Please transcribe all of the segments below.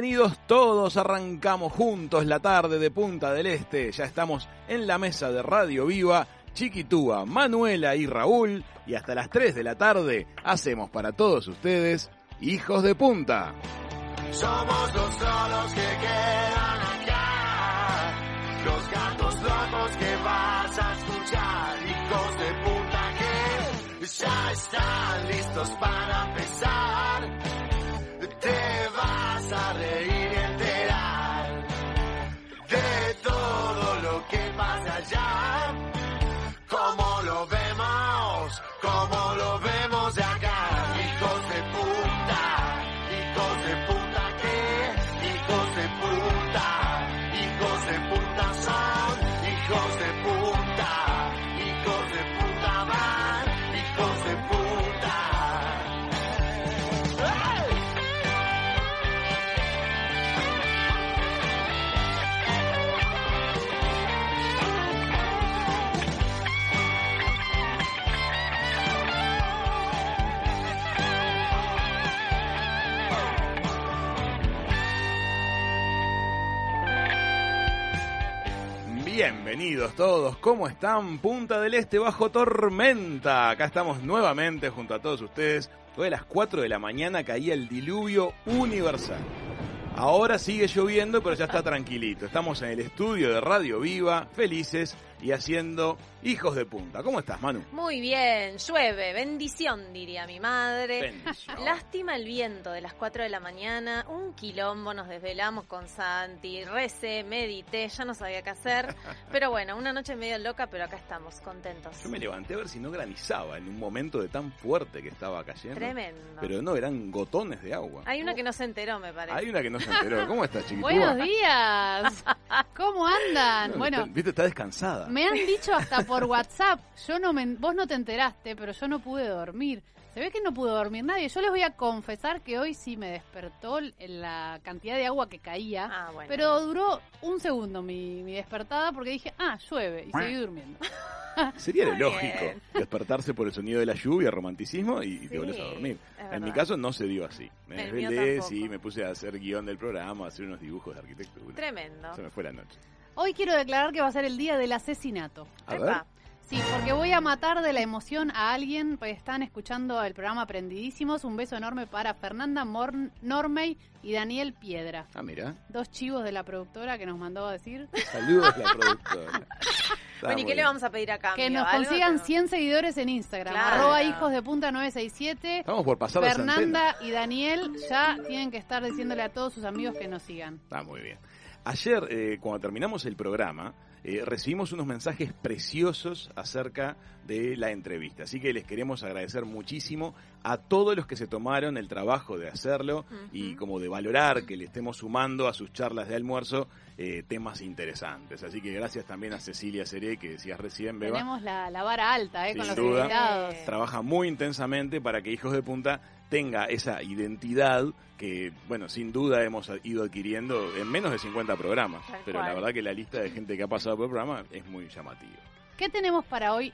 Bienvenidos todos. Arrancamos juntos la tarde de Punta del Este. Ya estamos en la mesa de Radio Viva. Chiquitúa, Manuela y Raúl. Y hasta las 3 de la tarde hacemos para todos ustedes Hijos de Punta. Somos los solos que quedan acá. Los gatos locos que vas a escuchar. Hijos de puta que ya están listos para empezar. Te vas a reír Bienvenidos todos, ¿cómo están? Punta del Este bajo tormenta. Acá estamos nuevamente junto a todos ustedes. Hoy a las 4 de la mañana caía el diluvio universal. Ahora sigue lloviendo, pero ya está tranquilito. Estamos en el estudio de Radio Viva, felices y haciendo hijos de punta. ¿Cómo estás, Manu? Muy bien, llueve, bendición diría mi madre. Bendición. Lástima el viento de las 4 de la mañana, un quilombo, nos desvelamos con Santi, recé, medité, ya no sabía qué hacer. Pero bueno, una noche medio loca, pero acá estamos, contentos. Yo me levanté a ver si no granizaba en un momento de tan fuerte que estaba cayendo. Tremendo. Pero no, eran gotones de agua. Hay una que no se enteró, me parece. Hay una que no se enteró. ¿Cómo estás, chiquitúa? Buenos días. ¿Cómo andan? No, Bueno, está- Viste, está descansada. Me han dicho hasta por WhatsApp. Yo no me, vos no te enteraste, pero yo no pude dormir. Se ve que no pudo dormir nadie. Yo les voy a confesar que hoy sí me despertó la cantidad de agua que caía. Ah, bueno. Pero duró un segundo mi, mi despertada porque dije, ah, llueve. Y seguí durmiendo. Sería lo lógico bien. despertarse por el sonido de la lluvia, romanticismo y, y te Sí, volvés a dormir. En mi caso no se dio así. Me desvelé, sí, me puse a hacer guion del programa, a hacer unos dibujos de arquitectura. Tremendo. Se me fue la noche. Hoy quiero declarar que va a ser el día del asesinato. A ver, Sí, porque voy a matar de la emoción a alguien, pues están escuchando el programa Aprendidísimos. Un beso enorme para Fernanda Morn Normey y Daniel Piedra. ah, mira, Dos chivos de la productora que nos mandó a decir saludos la productora. Bueno, ¿y qué le vamos a pedir a cambio? que nos consigan No. 100 seguidores en Instagram. Claro. Arroba hijos de punta 967. Estamos por pasar. Fernanda y Daniel ya tienen que estar diciéndole a todos sus amigos que nos sigan. Está muy bien. Ayer, eh, cuando terminamos el programa, eh, recibimos unos mensajes preciosos acerca de la entrevista. Así que les queremos agradecer muchísimo a todos los que se tomaron el trabajo de hacerlo y como de valorar que le estemos sumando a sus charlas de almuerzo eh, temas interesantes. Así que gracias también a Cecilia Seré, que decías recién, Beba. Tenemos la, la vara alta, ¿eh? Sin Con los duda. invitados. Trabaja muy intensamente para que Hijos de Punta tenga esa identidad que, bueno, sin duda hemos ido adquiriendo en menos de 50 programas. Tal Pero la verdad que la lista de gente que ha pasado por el programa es muy llamativa. ¿Qué tenemos para hoy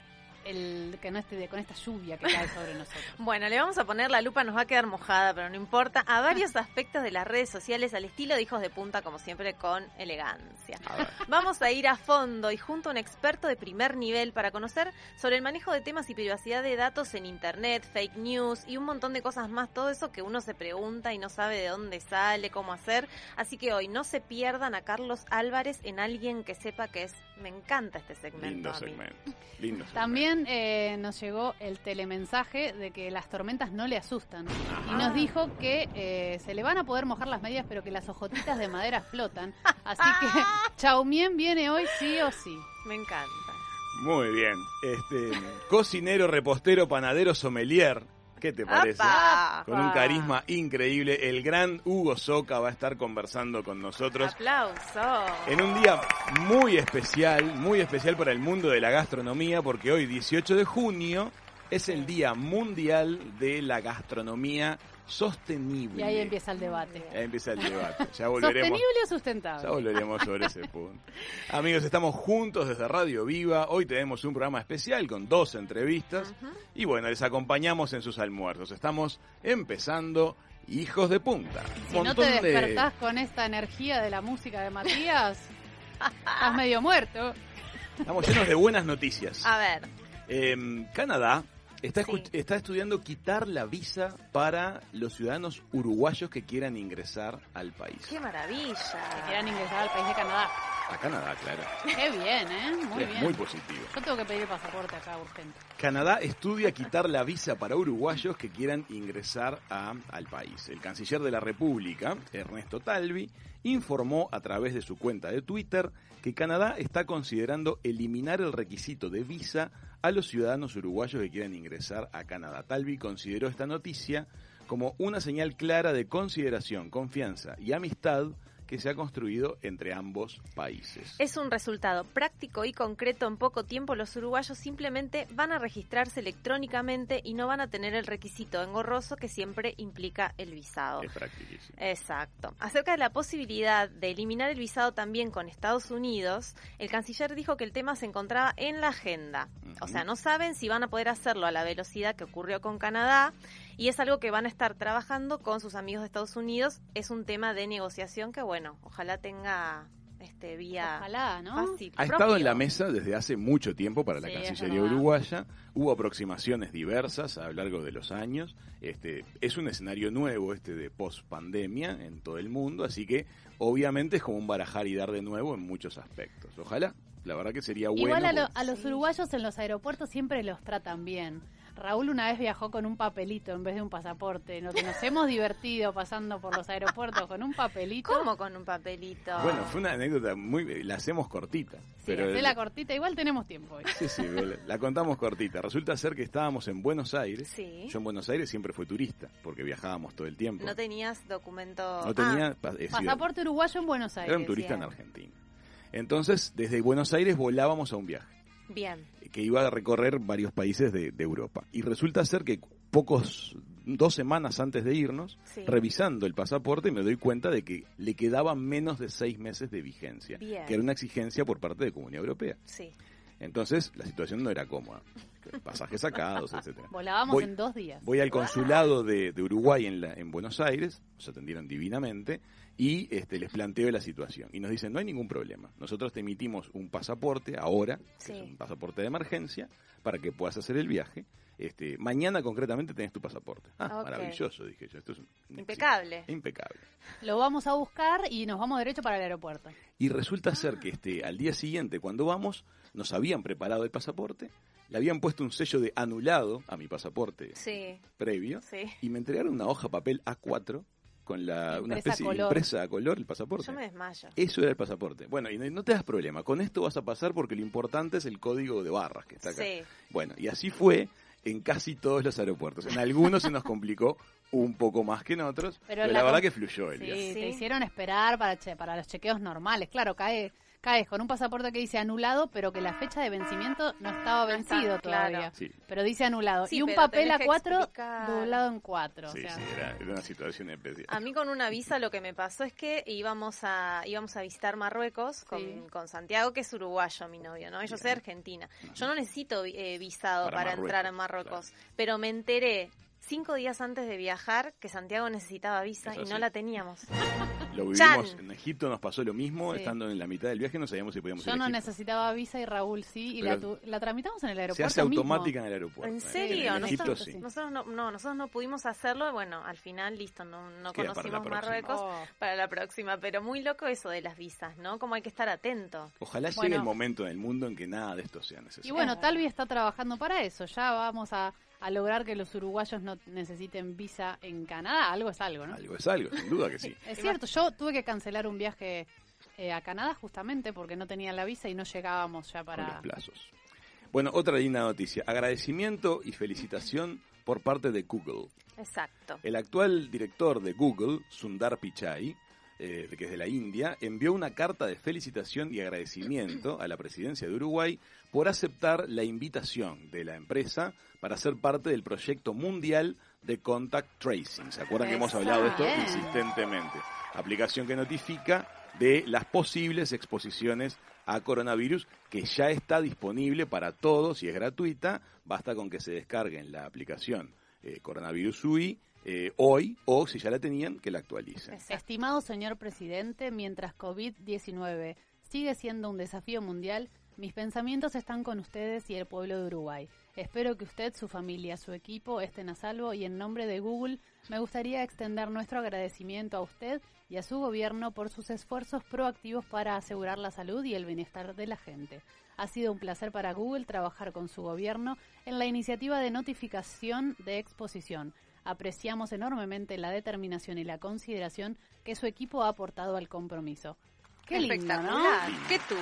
el, que no esté, con esta lluvia que cae sobre nosotros? Bueno, le vamos a poner la lupa, nos va a quedar mojada, pero no importa, a varios aspectos de las redes sociales al estilo de hijos de punta, como siempre, con elegancia. A. Vamos a ir a fondo y junto a un experto de primer nivel para conocer sobre el manejo de temas y privacidad de datos en Internet, fake news y un montón de cosas más. Todo eso que uno se pregunta y no sabe de dónde sale, cómo hacer. Así que hoy no se pierdan a Carlos Álvarez en alguien que sepa que es. Me encanta este segmento. Lindo segmento. Lindo segmento. También eh, nos llegó el telemensaje de que las tormentas no le asustan. Y nos dijo que eh, se le van a poder mojar las medias, pero que las hojotitas de madera flotan. Así que Chaumien viene hoy sí o sí. Me encanta. Muy bien. Este, cocinero, repostero, panadero, sommelier. ¿Qué te parece? ¡Apa! Con un carisma increíble, el gran Hugo Soca va a estar conversando con nosotros Aplauso. en un día muy especial, muy especial para el mundo de la gastronomía, porque hoy, 18 de junio, es el Día Mundial de la Gastronomía Sostenible. Y ahí empieza el debate. Ahí empieza el debate. Ya volveremos. ¿Sostenible o Ya sustentable? volveremos sobre ese punto. Amigos, estamos juntos desde Radio Viva. Hoy tenemos un programa especial con dos entrevistas. Y bueno, les acompañamos en sus almuerzos. Estamos empezando Hijos de Punta. Si no te Montón de- despertás con esta energía de la música de Matías, estás medio muerto. Estamos llenos de buenas noticias. A ver, Eh, Canadá está, Sí. está estudiando quitar la visa para los ciudadanos uruguayos que quieran ingresar al país. qué maravilla. Que quieran ingresar al país de Canadá. A Canadá, claro. Qué bien, ¿eh? Muy es bien. muy positivo. Yo tengo que pedir el pasaporte acá urgente. Canadá estudia quitar la visa para uruguayos que quieran ingresar a- al país. El canciller de la República, Ernesto Talvi, informó a través de su cuenta de Twitter que Canadá está considerando eliminar el requisito de visa a los ciudadanos uruguayos que quieran ingresar a Canadá. Talvi consideró esta noticia como una señal clara de consideración, confianza y amistad que se ha construido entre ambos países. Es un resultado práctico y concreto. En poco tiempo los uruguayos simplemente van a registrarse electrónicamente y no van a tener el requisito engorroso que siempre implica el visado. Es practiquísimo. Exacto. Acerca de la posibilidad de eliminar el visado también con Estados Unidos, el canciller dijo que el tema se encontraba en la agenda. O sea, no saben si van a poder hacerlo a la velocidad que ocurrió con Canadá y es algo que van a estar trabajando con sus amigos de Estados Unidos. Es un tema de negociación que, bueno, ojalá tenga este vía Ojalá, ¿no? fácil. Ha estado en la mesa desde hace mucho tiempo para la Sí, Cancillería uruguaya. Hubo aproximaciones diversas a lo largo de los años. Este, es un escenario nuevo este de post pandemia en todo el mundo, así que obviamente es como un barajar y dar de nuevo en muchos aspectos. Ojalá, la verdad que sería bueno. Igual a, lo- porque- a los uruguayos en los aeropuertos siempre los tratan bien. Raúl una vez viajó con un papelito en vez de un pasaporte. Nos hemos divertido pasando por los aeropuertos con un papelito. ¿Cómo con un papelito? Bueno, fue una anécdota muy... La hacemos cortita. Sí, pero hacé la cortita, igual tenemos tiempo hoy. Sí, sí, la- la contamos cortita. Resulta ser que estábamos en Buenos Aires. Sí. Yo en Buenos Aires siempre fui turista, porque viajábamos todo el tiempo. No tenías documento. No tenía... Ah, sido- Pasaporte uruguayo en Buenos Aires. Era un turista en. Argentina. Entonces, desde Buenos Aires volábamos a un viaje bien. que iba a recorrer varios países de, de Europa. Y resulta ser que pocos, dos semanas antes de irnos, Sí. revisando el pasaporte, me doy cuenta de que le quedaban menos de seis meses de vigencia, Bien. que era una exigencia por parte de Comunidad Europea. Sí. Entonces, la situación no era cómoda. Pasajes sacados, etcétera. Volábamos Voy- en dos días. Voy al consulado de, de Uruguay en, la- en Buenos Aires, nos atendieron divinamente, y este, les planteo la situación. Y nos dicen, no hay ningún problema. Nosotros te emitimos un pasaporte ahora, que Sí. es un pasaporte de emergencia, para que puedas hacer el viaje. Este, mañana concretamente tenés tu pasaporte. Ah, maravilloso, dije yo. Esto es un- Impecable. éxito. Impecable. Lo vamos a buscar y nos vamos derecho para el aeropuerto. Y resulta ser que este, al día siguiente, cuando vamos, nos habían preparado el pasaporte, le habían puesto un sello de anulado a mi pasaporte Sí. previo, Sí. y me entregaron una hoja papel A4 con la, una Impresa especie de color. impresa a color, el pasaporte. Yo me desmayo. Eso era el pasaporte. Bueno, y no- no te das problema. Con esto vas a pasar porque lo importante es el código de barras que está acá. Sí. Bueno, y así fue en casi todos los aeropuertos. En algunos se nos complicó un poco más que en otros, pero, Pero la, la verdad que fluyó el Sí, te hicieron esperar para, che- para los chequeos normales. Claro, cae, caes con un pasaporte que dice anulado, pero que la fecha de vencimiento no estaba No está, vencido claro. Sí, Pero dice anulado. Sí, y un papel a cuatro explicar. doblado en cuatro. sí, o sea, sí, era, era una situación especial. A mí con una visa lo que me pasó es que íbamos a íbamos a visitar Marruecos con, Sí. con Santiago, que es uruguayo mi novio, ¿no? Yo soy argentina. Yo no necesito eh, visado Para entrar a Marruecos, pero me enteré cinco días antes de viajar que Santiago necesitaba visa y no la teníamos. Lo vivimos Chan. en Egipto, nos pasó lo mismo, Sí. estando en la mitad del viaje no sabíamos si podíamos Yo ir a no Egipto. necesitaba visa y Raúl sí, y Pero la, tu- la tramitamos en el Se aeropuerto hace mismo. automática en el aeropuerto. ¿En ¿eh? serio? En Egipto nosotros, sí. nosotros no, no, nosotros no pudimos hacerlo. Bueno, al final, listo, no, no Queda para la conocimos próxima. Marruecos Oh. para la próxima. Pero muy loco eso de las visas, ¿no? Como hay que estar atento. Ojalá llegue Bueno. el momento en el mundo en que nada de esto sea Y necesario. bueno, Es Talvi está trabajando para eso. Ya vamos a, a lograr que los uruguayos no necesiten visa en Canadá. Algo es algo, ¿no? Algo es algo, sin duda que sí. Es cierto, yo tuve que cancelar un viaje eh, a Canadá justamente porque no tenía la visa y no llegábamos ya con los para... plazos. Bueno, otra linda noticia. Agradecimiento y felicitación por parte de Google. Exacto. El actual director de Google, Sundar Pichai, eh, que es de la India, envió una carta de felicitación y agradecimiento a la presidencia de Uruguay por aceptar la invitación de la empresa para ser parte del proyecto mundial de Contact Tracing. ¿Se acuerdan que hemos hablado de esto Bien. insistentemente? Aplicación que notifica de las posibles exposiciones a coronavirus que ya está disponible para todos y es gratuita. Basta con que se descarguen la aplicación eh, Coronavirus UI eh, hoy o si ya la tenían que la actualicen. Estimado señor presidente, mientras COVID-19 sigue siendo un desafío mundial, mis pensamientos están con ustedes y el pueblo de Uruguay. Espero que usted, su familia, su equipo estén a salvo y en nombre de Google me gustaría extender nuestro agradecimiento a usted y a su gobierno por sus esfuerzos proactivos para asegurar la salud y el bienestar de la gente. Ha sido un placer para Google trabajar con su gobierno en la iniciativa de notificación de exposición. Apreciamos enormemente la determinación y la consideración que su equipo ha aportado al compromiso. Qué lindo, ¿no? Espectacular. Qué tool.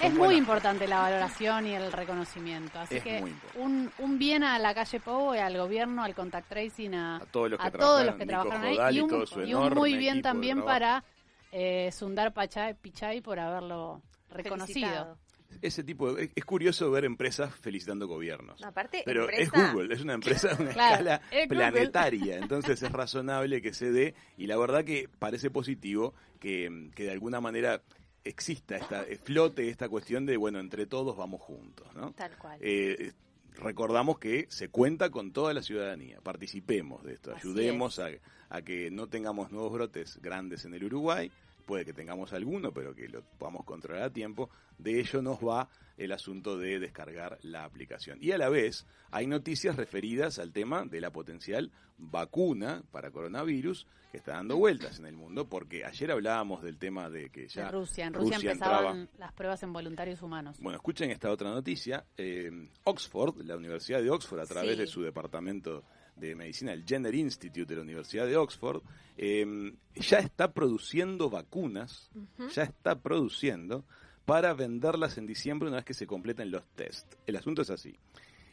Es muy importante la valoración y el reconocimiento. Así Es que un, un bien a la calle Pou y al gobierno, al contact tracing, a, A todos los que a todos los que trabajaron, trabajaron Nico ahí. Y un, y un muy bien también para eh, Sundar Pachai, Pichai por haberlo reconocido. Felicitado. Ese tipo de- es, curioso ver empresas felicitando gobiernos. Aparte, Pero es Google, es una empresa de una Claro, escala es planetaria, entonces es razonable que se dé y la verdad que parece positivo que, que de alguna manera exista esta flote esta cuestión de bueno entre todos vamos juntos, ¿no? Tal cual. Eh, recordamos que se cuenta con toda la ciudadanía, participemos de esto, Así ayudemos a, a que no tengamos nuevos brotes grandes en el Uruguay, puede que tengamos alguno, pero que lo podamos controlar a tiempo, de ello nos va el asunto de descargar la aplicación. Y a la vez hay noticias referidas al tema de la potencial vacuna para coronavirus que está dando vueltas en el mundo, porque ayer hablábamos del tema de que ya En Rusia, en Rusia, Rusia empezaban entraba- las pruebas en voluntarios humanos. bueno, escuchen esta otra noticia. Eh, Oxford, la Universidad de Oxford, a través Sí. de su departamento de medicina, el Jenner Institute de la Universidad de Oxford, eh, ya está produciendo vacunas, ya está produciendo para venderlas en diciembre una vez que se completen los test. El asunto es así.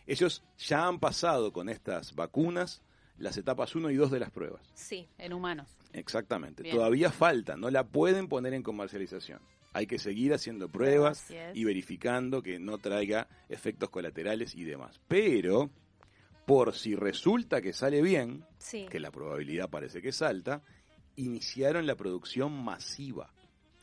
Ellos ya han pasado con estas vacunas las etapas 1 y 2 de las pruebas. Sí. En humanos. Exactamente. Bien. Todavía falta, no la pueden poner en comercialización. Hay que seguir haciendo pruebas y verificando que no traiga efectos colaterales y demás. Pero, por si resulta que sale bien, Sí. que la probabilidad parece que salta, iniciaron la producción masiva.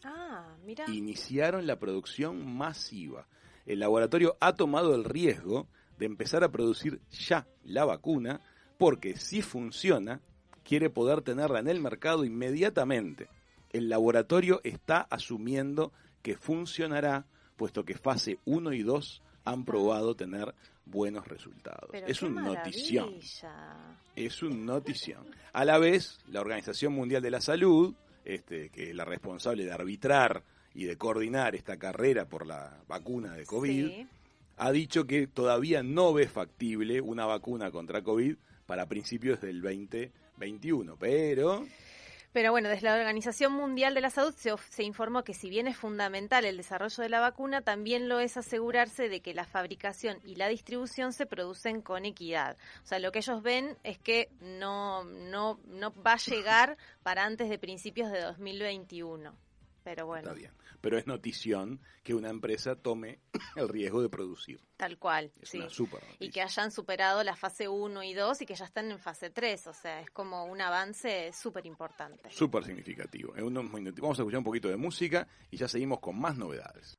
Ah, mira. Iniciaron la producción masiva. El laboratorio ha tomado el riesgo de empezar a producir ya la vacuna porque si funciona, quiere poder tenerla en el mercado inmediatamente. El laboratorio está asumiendo que funcionará, puesto que fase 1 y 2 han probado tener buenos resultados. Pero es un notición. Es un notición. A la vez, la Organización Mundial de la Salud, este, que es la responsable de arbitrar y de coordinar esta carrera por la vacuna de COVID, Sí. ha dicho que todavía no ve factible una vacuna contra COVID para principios del 2021. Pero Pero bueno, desde la Organización Mundial de la Salud se, informó que si bien es fundamental el desarrollo de la vacuna, también lo es asegurarse de que la fabricación y la distribución se producen con equidad. O sea, lo que ellos ven es que no, no, no va a llegar para antes de principios de 2021. Pero bueno, Está bien. Pero es notición que una empresa tome el riesgo de producir. tal cual. Es sí. una super Y que hayan superado la fase 1 y 2 y que ya están en fase 3. O sea, es como un avance súper importante. Súper significativo. En unos minutos Vamos a escuchar un poquito de música y ya seguimos con más novedades.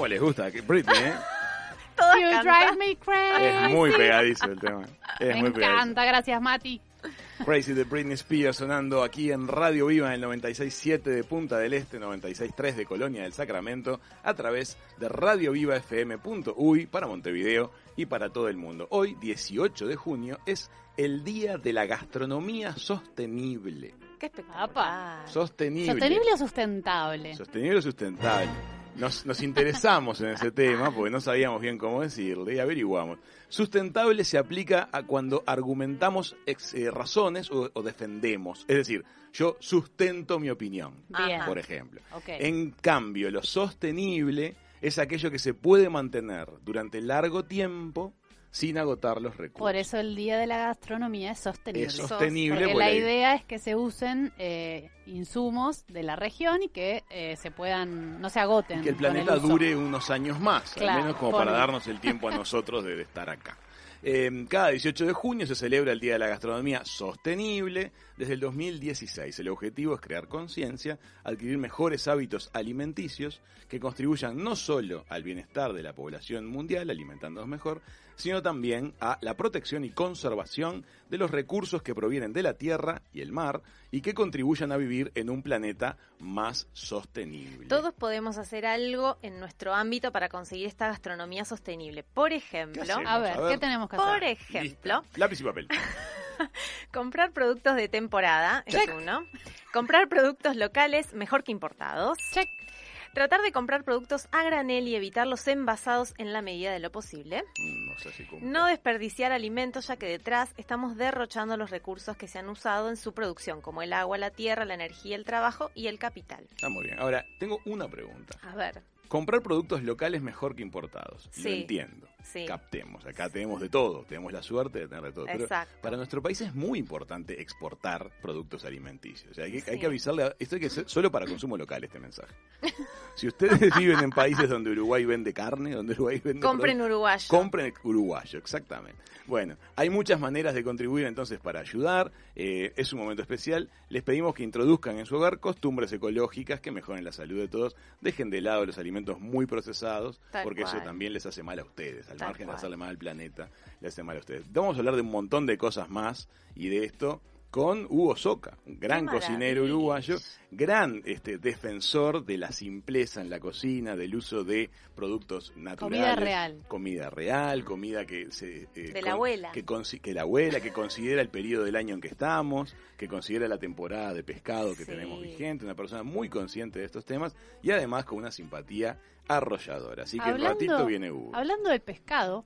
¿Cómo les gusta? Que Britney, ¿eh? Todas You cantan. drive me crazy. Es muy pegadizo el tema. Es Me muy pegadizo. encanta, gracias Mati. Crazy de Britney Spears sonando aquí en Radio Viva en el 96.7 de Punta del Este, 96.3 de Colonia del Sacramento, a través de radiovivafm.uy para Montevideo y para todo el mundo. Hoy, 18 de junio, es el Día de la Gastronomía Sostenible. Qué espectacular. Sostenible. ¿Sostenible o sustentable? Sostenible o sustentable. Nos, nos interesamos en ese tema porque no sabíamos bien cómo decirle y averiguamos. Sustentable se aplica a cuando argumentamos ex- eh, razones o, o defendemos. Es decir, yo sustento mi opinión, Bien. por ejemplo. En cambio, lo sostenible es aquello que se puede mantener durante largo tiempo sin agotar los recursos. Por eso el Día de la Gastronomía es sostenible. es sostenible. Porque porque la idea es que se usen eh, insumos de la región y que eh, se puedan, no se agoten. que el planeta dure unos años más, Claro, al menos como para darnos el tiempo a nosotros de estar acá. Eh, cada 18 de junio se celebra el Día de la Gastronomía Sostenible desde el 2016. El objetivo es crear conciencia, adquirir mejores hábitos alimenticios que contribuyan no solo al bienestar de la población mundial, alimentándonos mejor, sino también a la protección y conservación de los recursos que provienen de la tierra y el mar y que contribuyan a vivir en un planeta más sostenible. Todos podemos hacer algo en nuestro ámbito para conseguir esta gastronomía sostenible. Por ejemplo? A ver, A ver. ¿qué tenemos que por hacer? ejemplo, Listo. Lápiz y papel. comprar productos de temporada es uno. Comprar productos locales mejor que importados. Check. Tratar de comprar productos a granel y evitar los envasados en la medida de lo posible. Mm, No sé si. No desperdiciar alimentos ya que detrás estamos derrochando los recursos que se han usado en su producción, como el agua, la tierra, la energía, el trabajo y el capital. Está muy bien. Ahora, tengo una pregunta. A ver, Comprar productos locales mejor que importados. Lo Sí. entiendo. Sí. Captemos. Acá tenemos de todo. Tenemos la suerte de tener de todo. Pero para nuestro país es muy importante exportar productos alimenticios. O sea, hay que, hay Sí. que avisarle. a- esto hay que ser solo para consumo local este mensaje. Si ustedes viven en países donde Uruguay vende carne, donde Uruguay vende Compren productos, uruguayo. Compren uruguayo, exactamente. Bueno, hay muchas maneras de contribuir entonces para ayudar. eh, es un momento especial. Les pedimos que introduzcan en su hogar costumbres ecológicas que mejoren la salud de todos. Dejen de lado los alimentos muy procesados, Tal porque eso también les hace mal a ustedes. Al Tal margen de hacerle mal al planeta, le hace mal a ustedes. Vamos a hablar de un montón de cosas más y de esto con Hugo Soca, un gran cocinero uruguayo, gran este, defensor de la simpleza en la cocina, del uso de productos naturales. Comida real. Comida real, comida que se... eh, De la abuela. Que, que la abuela, que considera el periodo del año en que estamos, que considera la temporada de pescado que Sí. tenemos vigente, una persona muy consciente de estos temas y además con una simpatía arrolladora. Así que en ratito viene Hugo. hablando del pescado,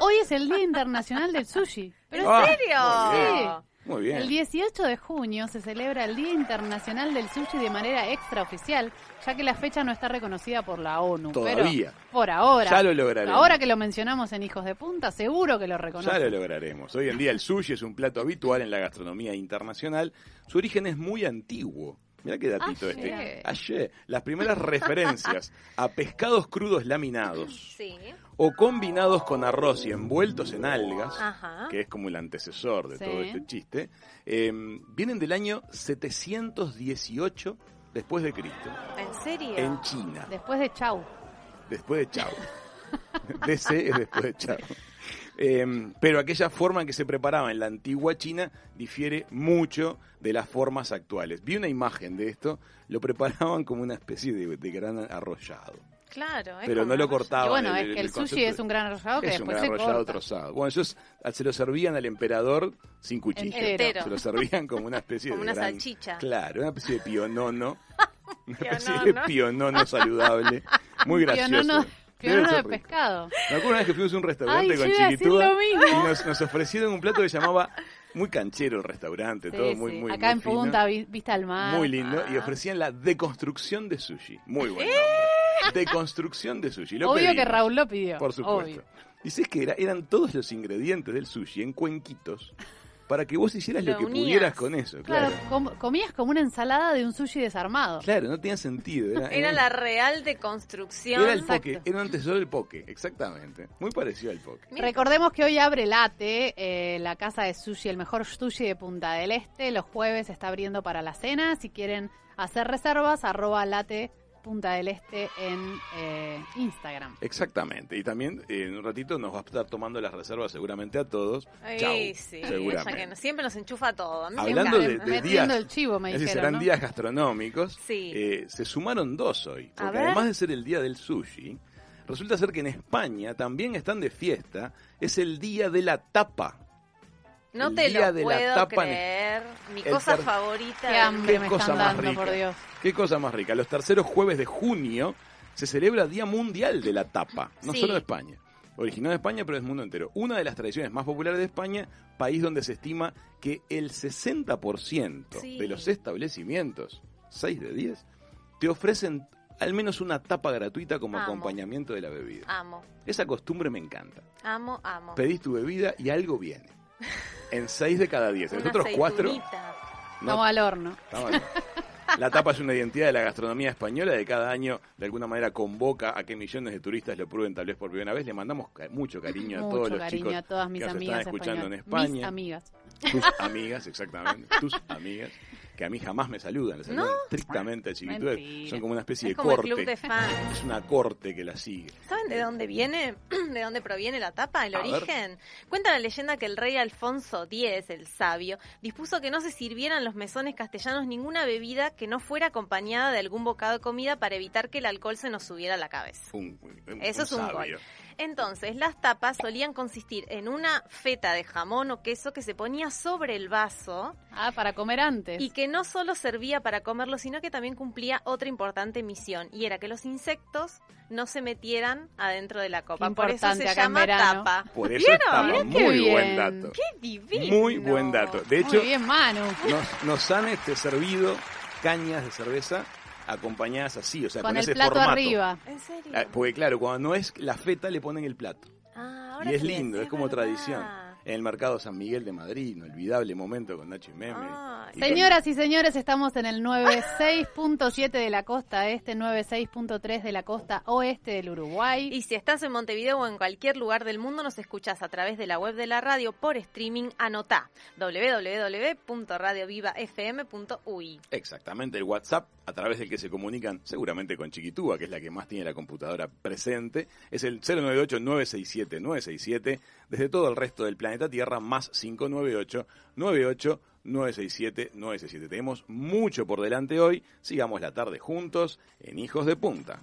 hoy es el Día Internacional del Sushi. Pero Ah, serio? Muy bien. Sí. Muy bien. El 18 de junio se celebra el Día Internacional del Sushi de manera extraoficial, ya que la fecha no está reconocida por la ONU. Todavía. Pero por ahora. Ya lo lograremos. Ahora que lo mencionamos en Hijos de Punta, seguro que lo Ya reconocen. lo lograremos. Hoy en día el sushi es un plato habitual en la gastronomía internacional. Su origen es muy antiguo. Mira qué datito Ayer. este. Ayer, las primeras referencias a pescados crudos laminados Sí. o combinados con arroz y envueltos en algas, Ajá. que es como el antecesor de Sí. todo este chiste, eh, vienen del año 718 después de Cristo, ¿En serio? en China. Después de Chau. Después de Chau. DC es después de Chau. Eh, pero aquella forma en que se preparaba en la antigua China difiere mucho de las formas actuales. Vi una imagen de esto, lo preparaban como una especie de, de gran arrollado. Claro. es Pero no lo cortaban. Y bueno, el- es que el, el sushi es un gran arrollado que es un después gran se arrollado corta. trozado. Bueno, ellos se lo servían al emperador sin cuchillo. Entero. Se lo servían como una especie Como de una gran- salchicha. Claro, una especie de pionono. Una especie de Pionono. pionono saludable. Muy gracioso. Pionono, Ser de pescado. Me acuerdo una vez que fuimos a un restaurante Ay, con Chiquitúa y nos, nos ofrecieron un plato que llamaba muy canchero el restaurante, Sí, todo muy, sí. muy, Acá muy en fino, Punta, vi- vista al mar. muy lindo, y Ah. ofrecían la deconstrucción de sushi. Muy buen nombre. Deconstrucción de sushi. Lo Obvio que Raúl lo pidió. Por supuesto. Obvio. Dices que era- eran todos los ingredientes del sushi en cuenquitos para que vos hicieras lo, Lo que unías. pudieras con eso. Claro, Claro, com- comías como una ensalada de un sushi desarmado. claro, no tenía sentido. Era, Era la real deconstrucción. era el Exacto. poke, era un tesoro del poke, exactamente. Muy parecido al poke. Mira. Recordemos que hoy abre Late, eh, la casa de sushi, el mejor sushi de Punta del Este. Los jueves está abriendo para la cena. Si quieren hacer reservas, arroba late Punta del Este en eh, Instagram. Exactamente. Y también eh, en un ratito nos va a estar tomando las reservas seguramente a todos. Ay, Chau, sí, seguramente. ella que no- siempre nos enchufa todo. A mí me Hablando de, días, el chivo, me es decir, dijeron, serán ¿no? días gastronómicos. Sí. eh, se sumaron dos hoy. Porque además de ser el día del sushi, resulta ser que en España también están de fiesta. Es el día de la tapa. No el te día lo de la puedo tapa creer. Mi cosa ter- favorita. Qué del- hambre Qué me cosa están más dando, rica. por Dios. Qué cosa más rica. Los terceros jueves de junio se celebra Día Mundial de la Tapa. No Sí. solo de España. Originó de España, pero es mundo entero. Una de las tradiciones más populares de España, país donde se estima que el 60% Sí. de los establecimientos, 6 de 10, te ofrecen al menos una tapa gratuita como Amo. acompañamiento de la bebida. Amo, Esa costumbre me encanta. amo, amo. Pedís tu bebida y algo viene. En 6 de cada 10. En los otros 4 aceitunita. Vamos al horno. Estamos. La tapa es una identidad de la gastronomía española, de cada año de alguna manera convoca a que millones de turistas lo prueben tal vez por primera vez. Le mandamos ca- mucho cariño a Mucho todos los cariño chicos a todas mis que nos están escuchando en. Mis España. amigas. Tus amigas, exactamente, tus amigas, que a mí jamás me saludan, saludan No. estrictamente. Mentira. Son como una especie Es de como el corte. club de fans. Es una corte que la sigue. ¿Saben de dónde viene? ¿De dónde proviene la tapa? ¿El A ver. origen? Cuenta la leyenda que el rey Alfonso X, el sabio, dispuso que no se sirvieran los mesones castellanos ninguna bebida que no fuera acompañada de algún bocado de comida para evitar que el alcohol se nos subiera a la cabeza. Un- un- Eso es un sabio. gol. Entonces, las tapas solían consistir en una feta de jamón o queso que se ponía sobre el vaso Ah, para comer antes. y que no solo servía para comerlo, sino que también cumplía otra importante misión, y era que los insectos no se metieran adentro de la copa. Qué Por eso se llama tapa. Por eso ¿Vieron? estaba Mirá qué muy buen dato. ¡Qué divino! Muy buen dato. De hecho, Muy bien, Manu. nos, nos han este, servido cañas de cerveza acompañadas así, o sea, con, Con el ese plato formato. arriba. ¿En serio? Ah, Porque claro, cuando no es la feta le ponen el plato. Ah, ahora Y es lindo, es como verdad. tradición. En el mercado San Miguel de Madrid, inolvidable momento con Nacho y Meme. Y con- Señoras y señores, estamos en el 96.7 de la costa este, 96.3 de la costa oeste del Uruguay. Y si estás en Montevideo o en cualquier lugar del mundo, nos escuchas a través de la web de la radio por streaming. Anotá www.radiovivafm.ui. Exactamente, el WhatsApp a través del que se comunican seguramente con Chiquitúa, que es la que más tiene la computadora presente, es el 098-967-967, desde todo el resto del planeta Tierra, más 598-98-967-967. Tenemos mucho por delante hoy, sigamos la tarde juntos en Hijos de Punta.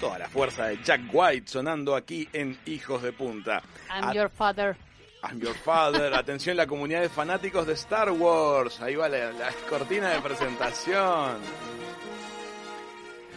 Toda la fuerza de Jack White sonando aquí en Hijos de Punta. I'm your father. I'm your father. Atención la comunidad de fanáticos de Star Wars. Ahí va la, la cortina de presentación.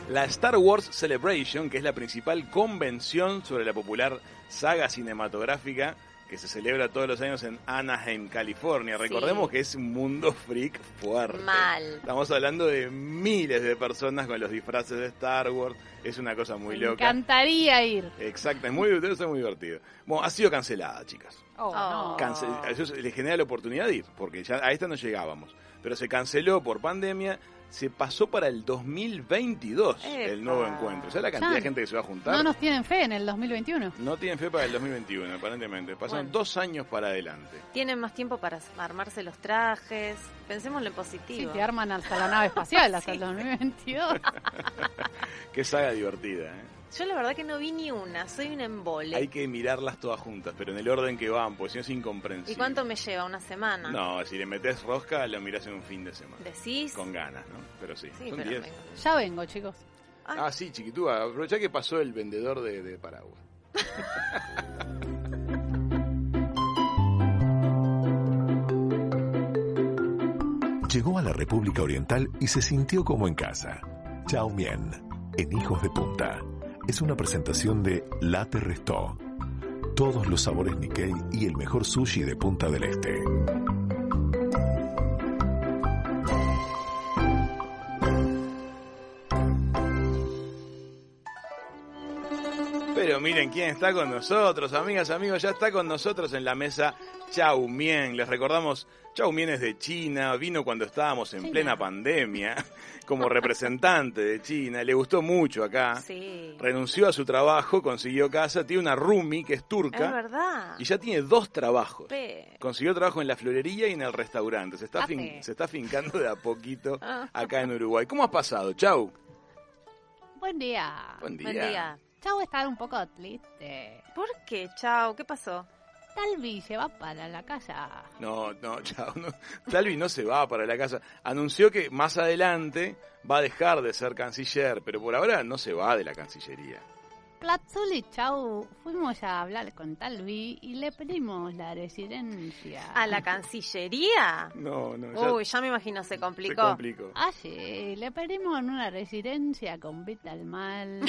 La Star Wars Celebration, que es la principal convención sobre la popular saga cinematográfica, que se celebra todos los años en Anaheim, California. Recordemos Sí. que es un mundo freak fuerte. Mal. Estamos hablando de miles de personas con los disfraces de Star Wars. Es una cosa muy Me loca. encantaría ir. Exacto, es muy, ser muy divertido. Bueno, ha sido cancelada, chicas. Oh, Oh. no. Cance- eso le genera la oportunidad de ir, porque ya a esta no llegábamos. Pero se canceló por pandemia, se pasó para el 2022 el nuevo Epa. encuentro. ¿Sabes la cantidad Ya. de gente que se va a juntar? No nos tienen fe en el 2021. No tienen fe para el 2021, aparentemente. Pasaron Bueno. dos años para adelante. Tienen más tiempo para armarse los trajes. Pensemos en lo Sí, positivo. te arman hasta la nave espacial hasta el Sí. 2022. Qué saga divertida, ¿eh? Yo la verdad que no vi ni una. Soy un embole. Hay que mirarlas todas juntas, pero en el orden que van, porque si no es incomprensible. ¿Y cuánto me lleva? ¿Una semana? No, si le metes rosca, lo mirás en un fin de semana. ¿Decís? Con ganas, ¿no? Pero sí, Sí, son pero 10. me- Ya vengo, chicos. Ah, sí, chiquitúa. Aprovecha que pasó el vendedor de, de paraguas. Llegó a la República Oriental y se sintió como en casa. Chao Mien, en Hijos de Punta. Es una presentación de Late Restó. Todos los sabores Nikkei y el mejor sushi de Punta del Este. Pero miren quién está con nosotros, amigas, amigos, ya está con nosotros en la mesa Chau Mien. Les recordamos, Chau Mien es de China, vino cuando estábamos en China. plena pandemia como representante de China, le gustó mucho acá. Sí. Renunció a su trabajo, consiguió casa, tiene una roomie que es Es turca verdad. y ya tiene dos trabajos. Pe- Consiguió trabajo en la florería y en el restaurante. Se está, Ape. fin- se está fincando de a poquito Ah. acá en Uruguay. ¿Cómo has pasado? Chau. Buen día. Buen día. Buen día. Chau, estar un poco triste. ¿Por qué? Chao. ¿Qué pasó? Talvi se va para la casa. No, no, chao. No. Talvi no se va para la casa. Anunció que más adelante va a dejar de ser canciller, pero por ahora no se va de la cancillería. Platzul y Chau fuimos a hablar con Talvi y le pedimos la residencia. ¿A la Cancillería? No, no, ya Uy, ya me imagino, se se complicó. complicó. Ah, sí, le pedimos en una residencia con vista al mal.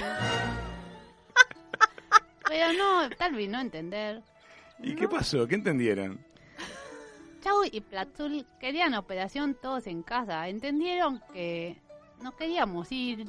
Pero no, Talvi no entender. ¿Y qué pasó? ¿Qué entendieron? Chau y Platzul querían operación todos en casa. Entendieron que no queríamos ir.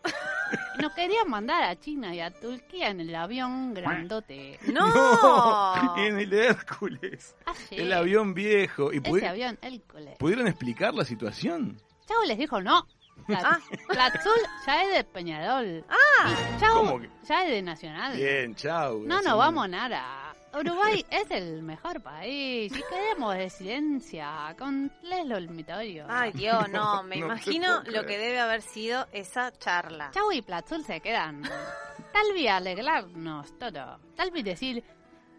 Nos querían mandar a China y a Turquía en el avión grandote. ¡No! en el Hércules. El avión viejo. ¿Y Ese pudi- avión, Hércules. pudieron explicar la situación? Chau les dijo no. Ah. Platzul ya es de Peñarol. Ah, Y Chau ¿Cómo que? ya es de Nacional. Bien, chau. No nos vamos nada. Uruguay es el mejor país y queremos residencia con tres dormitorios. Ay, Dios, no. Me No imagino lo que debe haber sido esa charla. Chau y Platzul se quedan. Tal vez alegrarnos todo. Tal vez decir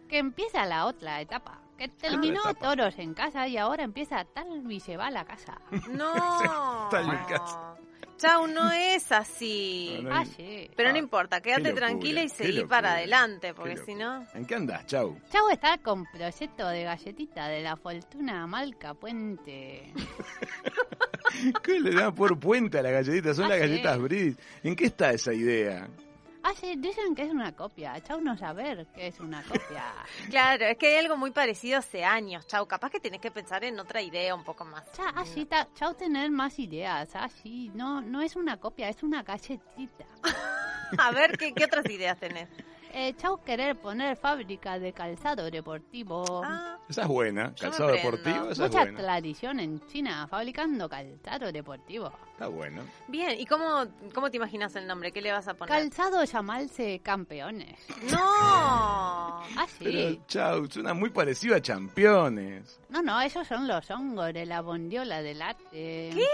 que empieza la otra etapa. Que terminó etapa. toros en casa y ahora empieza tal vez se va a la casa. No. En mi casa. Chau, no es así. No, no, Ah, sí. Pero Ah, no importa, quédate locura, tranquila y seguí locura, para adelante, porque si no... ¿En qué andás? Chau. Chau está con proyecto de galletita de la fortuna Malca Puente. ¿Qué le dan por puente a la galletita? Son Ah, las sí. galletas Bridge. ¿En qué está esa idea? Ah, sí, dicen que es una copia. Chau no saber que es una copia. Claro, es que hay algo muy parecido hace años, Chau. Capaz que tenés que pensar en otra idea un poco más. Ya, así, ta- chau tener más ideas. Así, no, no es una copia, es una galletita. A ver, ¿qué, qué otras ideas tenés? Eh, chau querer poner fábrica de calzado deportivo. Ah, Esa es buena. Calzado deportivo, esa es Mucha buena. tradición en China fabricando calzado deportivo. Está bueno. bien. ¿Y cómo, cómo te imaginas el nombre? ¿Qué le vas a poner? Calzado llamarse campeones. ¡No! Así. Pero, chau, suena muy parecido a Championes. No, no, esos son los hongos de la bondiola del arte. ¿Qué?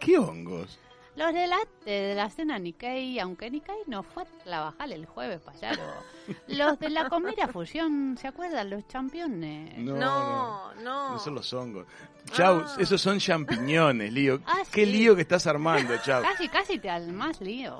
¿Qué hongos? Los del arte de la cena Nikkei, aunque Nikkei no fue a trabajar el jueves pasado. Los de la comida fusión, ¿se acuerdan? Los championes. No, No, no. No son los hongos. Chau, Ah. esos son champiñones, lío. Ah, Qué sí. lío que estás armando, Chau. Casi, casi te al más lío.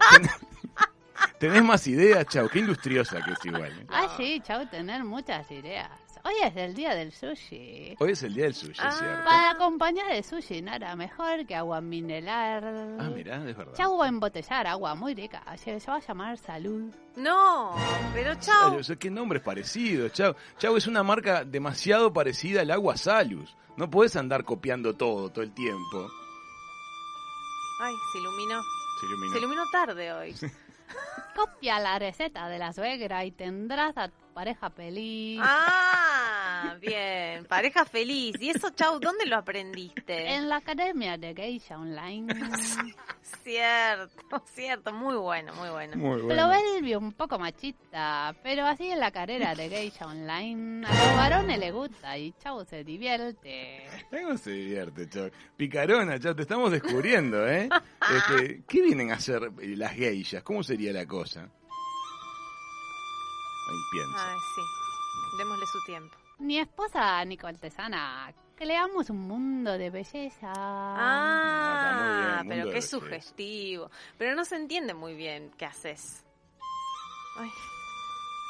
¿Tenés más ideas, Chau? Qué industriosa que es igual. ¿eh? Ah, sí, chau, tener muchas ideas. Hoy es el día del sushi. Hoy es el día del sushi, Ah. es cierto. Para acompañar el sushi nada mejor que agua mineral. Ah, mirá, es verdad. Chau a embotellar, agua muy rica. Se, va a llamar salud. No, pero chao. Salus, qué nombres parecidos, Chau. Chau es una marca demasiado parecida al agua Salus. No puedes andar copiando todo, todo el tiempo. Ay, se iluminó. Se iluminó. Se iluminó tarde hoy. Copia la receta de la suegra y tendrás a pareja feliz. Ah, bien. Pareja feliz. ¿Y eso, chau, dónde lo aprendiste? En la academia de Geisha Online. Cierto, cierto. Muy bueno, muy bueno. Muy bueno. Proverbio un poco machista, pero así en la carrera de Geisha Online. A los varones les gusta y chau se divierte. ¿Cómo se divierte, Chau? Picarona, Chau, te estamos descubriendo, ¿eh? Este, ¿Qué vienen a hacer las geishas? ¿Cómo sería la cosa? Ay, sí. Démosle su tiempo. Mi esposa Nico Altesana, que leamos un mundo de belleza. Ah, bien, Ah, mundo pero qué sugestivo. Pero no se entiende muy bien qué haces. Ay,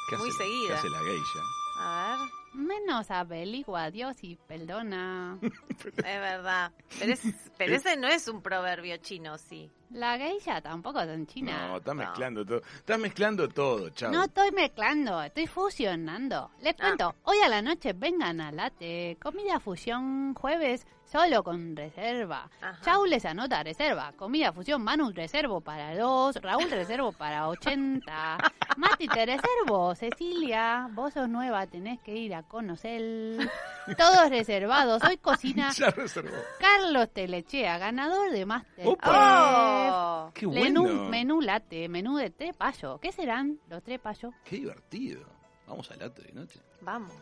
¿Qué muy hace, seguida. ¿Qué hace la geisha? a ver. Menos averigua a Dios y perdona. Es verdad. Pero, es- pero ese no es un proverbio chino, sí. La geisha tampoco es en China. No, estás mezclando todo. Estás mezclando todo, Chau. No estoy mezclando, estoy fusionando. Les Ah. cuento, hoy a la noche vengan a Late, comida fusión jueves solo con reserva. Ajá. Chau les anota reserva, comida fusión Manu reservo para dos, Raúl reservo para 80, Mati te reservo, Cecilia, vos sos nueva, tenés que ir a conocer. Todos reservados, hoy cocina Ya reservó. Carlos Telechea, ganador de Master. ¡Oh! Qué Menú, bueno. menú late, menú de tres payos. ¿Qué serán los tres payos? Qué divertido. Vamos al late de noche. Vamos.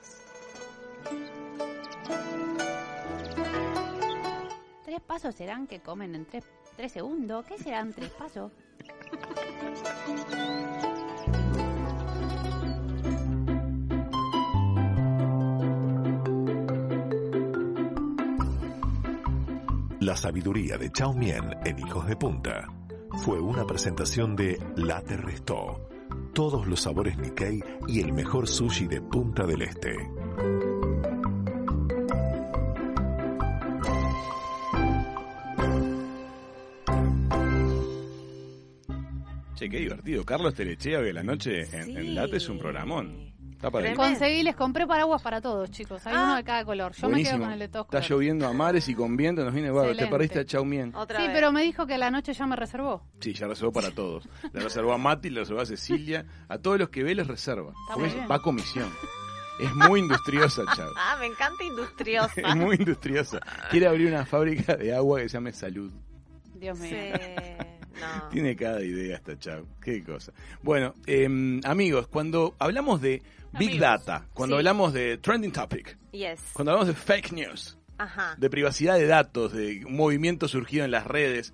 Tres pasos serán que comen en tres, tres segundos. ¿Qué serán tres pasos? La sabiduría de Chao Mien en Hijos de Punta fue una presentación de Late Restó, todos los sabores Nikkei y el mejor sushi de Punta del Este. Qué divertido. Carlos Telechea hoy a la noche en, Sí. en Late es un programón. Está para Tremendo. Conseguí, les compré paraguas para todos, chicos. Hay Ah. uno de cada color. Yo me quedo con el de todos Está lloviendo a mares y con viento nos viene bárbaro. Te perdiste a Chau Mien. Otra Sí, vez. pero me dijo que la noche ya me reservó. Sí, ya reservó para todos. Le reservó a Mati, le reservó a Cecilia. A todos los que ve les reserva. Está Porque muy es- bien. va a comisión. Es muy industriosa, Chau. Ah, me encanta industriosa. Es muy industriosa. Quiere abrir una fábrica de agua que se llame Salud. Dios mío. Sí, no. Tiene cada idea esta Chau. Qué cosa. Bueno, eh, amigos, cuando hablamos de Big Amigos. Data, cuando Sí. hablamos de Trending Topic, Yes. cuando hablamos de fake news, Ajá. de privacidad de datos, de un movimiento surgido en las redes,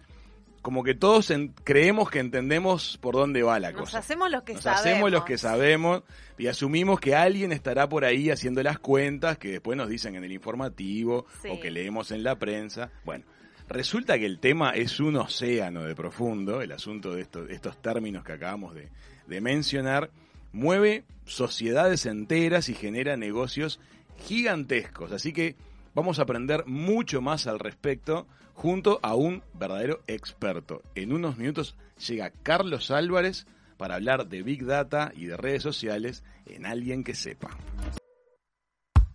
como que todos en- creemos que entendemos por dónde va la Nos cosa. hacemos los que Nos sabemos. hacemos los que sabemos y asumimos que alguien estará por ahí haciendo las cuentas que después nos dicen en el informativo Sí. o que leemos en la prensa. Bueno, resulta que el tema es un océano de profundo, el asunto de estos, términos que acabamos de mencionar, mueve sociedades enteras y genera negocios gigantescos. Así que vamos a aprender mucho más al respecto junto a un verdadero experto. En unos minutos llega Carlos Álvarez para hablar de Big Data y de redes sociales en alguien que sepa.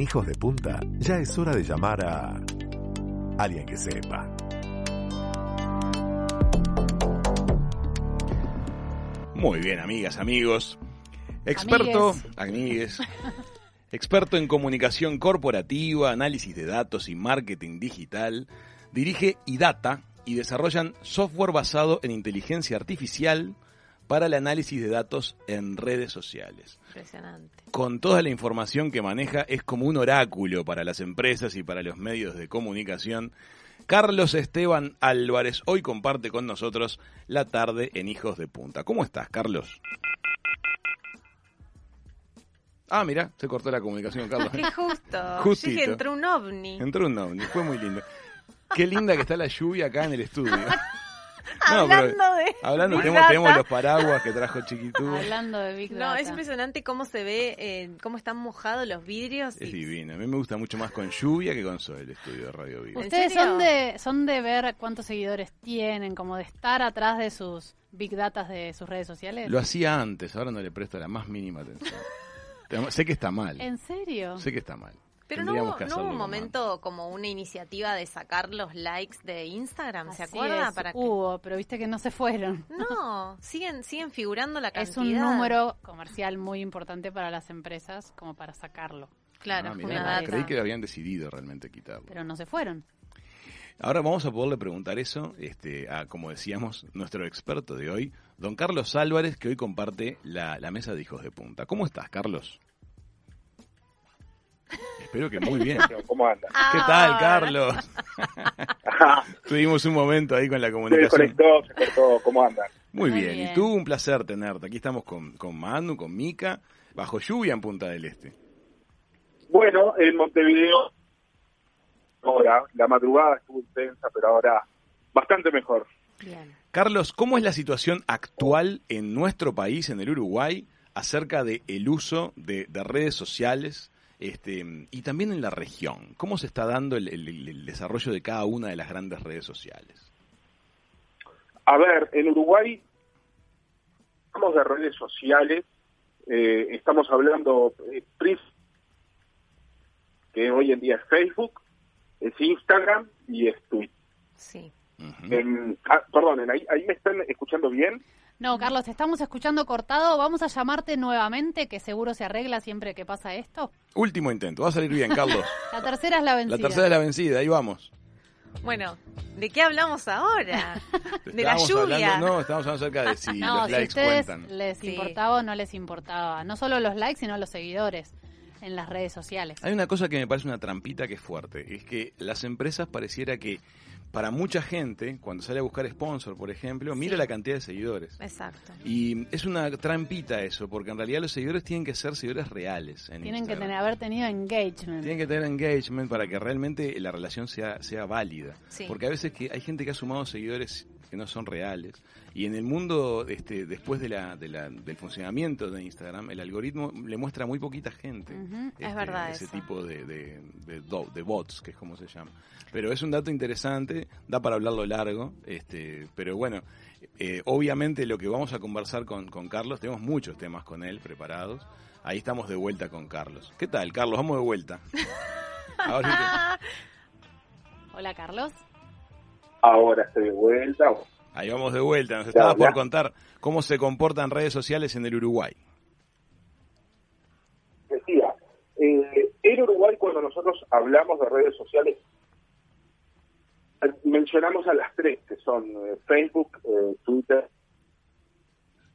En Hijos de Punta ya es hora de llamar a alguien que sepa. Muy bien, amigas, amigos. Experto, amigues. Experto en comunicación corporativa, análisis de datos y marketing digital. Dirige IDATA, y desarrollan software basado en inteligencia artificial para el análisis de datos en redes sociales. Impresionante. Con toda la información que maneja es como un oráculo para las empresas y para los medios de comunicación. Carlos Esteban Álvarez hoy comparte con nosotros la tarde en Hijos de Punta. ¿Cómo estás, Carlos? Ah, mira, se cortó la comunicación, Carlos. Qué justo. Justito. Dije, entró un ovni. Entró un ovni, fue muy lindo. Qué linda que está la lluvia acá en el estudio. No, Hablando de Hablando, Big tenemos, Data. tenemos los paraguas que trajo Chiquitú. Hablando de Big No, Data. es impresionante cómo se ve, eh, cómo están mojados los vidrios. Es y- divino. A mí me gusta mucho más con lluvia que con sol el estudio de Radio Vivo. ¿En Ustedes son de, son de ver cuántos seguidores tienen, como de estar atrás de sus Big Datas de sus redes sociales. Lo hacía antes, ahora no le presto la más mínima atención. Te- sé que está mal. ¿En serio? Sé que está mal. Pero no hubo, no un momento como una iniciativa de sacar los likes de Instagram, ¿se Así acuerda? es, Para que- Hubo, pero viste que no se fueron. No, siguen, siguen figurando la cantidad. Es un número comercial muy importante para las empresas, como para sacarlo. Claro, Ah, mirá, creí que habían decidido realmente quitarlo. Pero no se fueron. Ahora vamos a poderle preguntar eso este, a, como decíamos, nuestro experto de hoy, don Carlos Álvarez, que hoy comparte la, la mesa de hijos de punta. ¿Cómo estás, Carlos? Espero que muy bien. ¿Cómo anda? ¿Qué Ah, tal, Carlos? Tuvimos un momento ahí con la Se comunicación. desconectó, se cortó. ¿Cómo anda? Muy Muy bien. bien. y tú un placer tenerte. Aquí estamos con, con Manu, con Mica, bajo lluvia en Punta del Este. Bueno, en Montevideo, ahora, la madrugada estuvo intensa, pero ahora bastante mejor. Bien. Carlos, ¿cómo es la situación actual en nuestro país, en el Uruguay, acerca del el uso de, de redes sociales este, y también en la región? ¿Cómo se está dando el, el- el desarrollo de cada una de las grandes redes sociales? A ver, en Uruguay, estamos de redes sociales, eh, estamos hablando, eh, pris- que hoy en día es Facebook, es Instagram y es Twitter. Sí. Ujú. En- ah, perdonen, ahí, ahí me están escuchando bien. No, Carlos, te estamos escuchando cortado. Vamos a llamarte nuevamente, que seguro se arregla siempre que pasa esto. Último intento. Va a salir bien, Carlos. La tercera es la vencida. La tercera es la vencida. Ahí vamos. Bueno, ¿de qué hablamos ahora? De la lluvia. hablando- no, estamos hablando acerca de si No, los si likes ustedes cuentan. les Sí. importaba o no les importaba. No solo los likes, sino los seguidores en las redes sociales. Hay una cosa que me parece una trampita que es fuerte, es que las empresas pareciera que para mucha gente, cuando sale a buscar sponsor, por ejemplo, mira Sí. la cantidad de seguidores. Exacto. Y es una trampita eso, porque en realidad los seguidores tienen que ser seguidores reales. En Tienen que tener, haber tenido engagement. Tienen que tener engagement para que realmente la relación sea, sea válida. Sí. Porque a veces que hay gente que ha sumado seguidores que no son reales. Y en el mundo, este, después de la, de la- del funcionamiento de Instagram, el algoritmo le muestra a muy poquita gente. Ujú. este, Es verdad Ese eso. tipo de, de, de bots, que es como se llama. Pero es un dato interesante, da para hablarlo largo. este Pero bueno, eh, obviamente lo que vamos a conversar con, con Carlos, tenemos muchos temas con él preparados. Ahí estamos de vuelta con Carlos. ¿Qué tal, Carlos? Vamos de vuelta. Ahora sí que- Hola, Carlos. Ahora estoy de vuelta. Ahí vamos de vuelta. Nos estabas por contar cómo se comportan redes sociales en el Uruguay. decía, eh, en Uruguay cuando nosotros hablamos de redes sociales, mencionamos a las tres, que son eh, Facebook, eh, Twitter.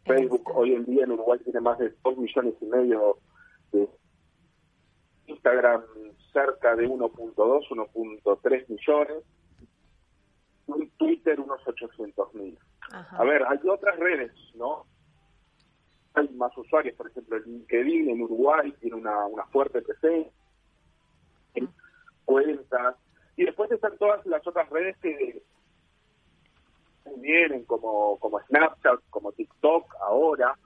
Facebook hoy en día en Uruguay tiene más de 2 millones y medio de Instagram cerca de 1.2, 1.3 millones, y Twitter unos 800 mil. A ver, hay otras redes, ¿no? Hay más usuarios, por ejemplo, LinkedIn en Uruguay tiene una, una fuerte presencia, en cuentas, y después están todas las otras redes que vienen, como, como Snapchat, como TikTok ahora,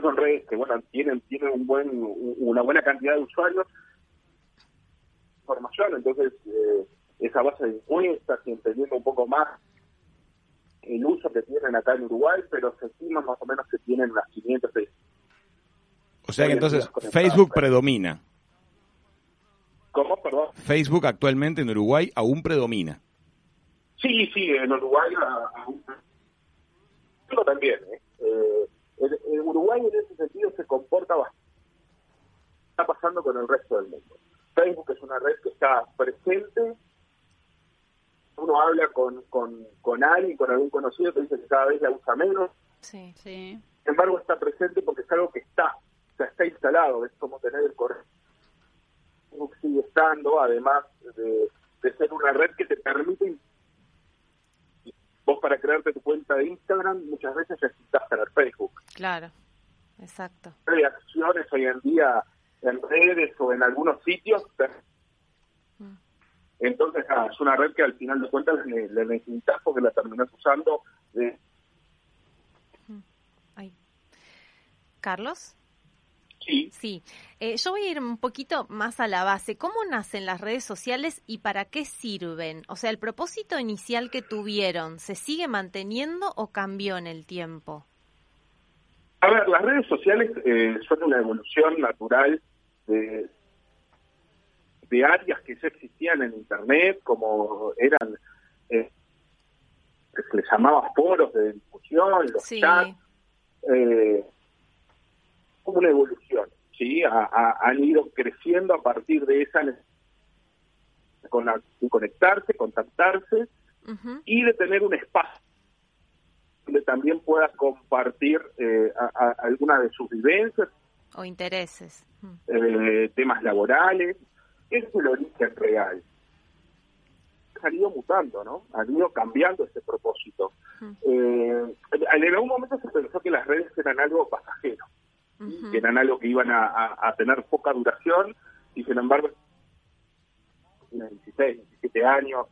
son redes que, bueno, tienen, tienen un buen, un- una buena cantidad de usuarios, información, entonces eh, esa base de encuestas y entendiendo un poco más el uso que tienen acá en Uruguay, pero se estima más o menos que tienen unas 500 de- O sea que entonces Facebook predomina. ¿Cómo? Perdón. Facebook actualmente en Uruguay aún predomina. Sí, sí, en Uruguay a- aún- pero también. ¿eh? Eh, el- el Uruguay en ese sentido se comporta bastante. Está pasando con el resto del mundo. Facebook es una red que está presente uno habla con, con, con alguien, con algún conocido, te dice que cada vez la usa menos. Sí. Sí. Sin embargo, está presente porque es algo que está, o sea, está instalado. Es como tener el correo. Sigue estando, además de, de ser una red que te permite. Vos, para crearte tu cuenta de Instagram, muchas veces necesitas tener Facebook. Claro. Exacto. Reacciones hoy en día en redes o en algunos sitios. Entonces, ah, es una red que al final de cuentas le, le necesitas porque la terminas usando. eh, Ay. Carlos. sí, Sí, Eh, yo voy a ir un poquito más a la base. ¿Cómo nacen las redes sociales y para qué sirven? O sea, el propósito inicial que tuvieron, ¿se sigue manteniendo o cambió en el tiempo? A ver, las redes sociales eh, son una evolución natural de, de áreas que ya existían en Internet, como eran, eh, que les llamaba foros de discusión, los Sí, chats, eh, como una evolución, ¿sí? A- a- han ido creciendo a partir de esa necesidad con la- de conectarse, contactarse y de tener un espacio donde también pueda compartir eh, a- a- algunas de sus vivencias, o intereses. Mm. eh, temas laborales. Ese es el origen real. Han ido mutando, ¿no? Han ido cambiando ese propósito. Mm. Eh, en algún momento se pensó que las redes eran algo pasajero, que eran algo que iban a, a- a tener poca duración y sin embargo tiene 16, 17 años,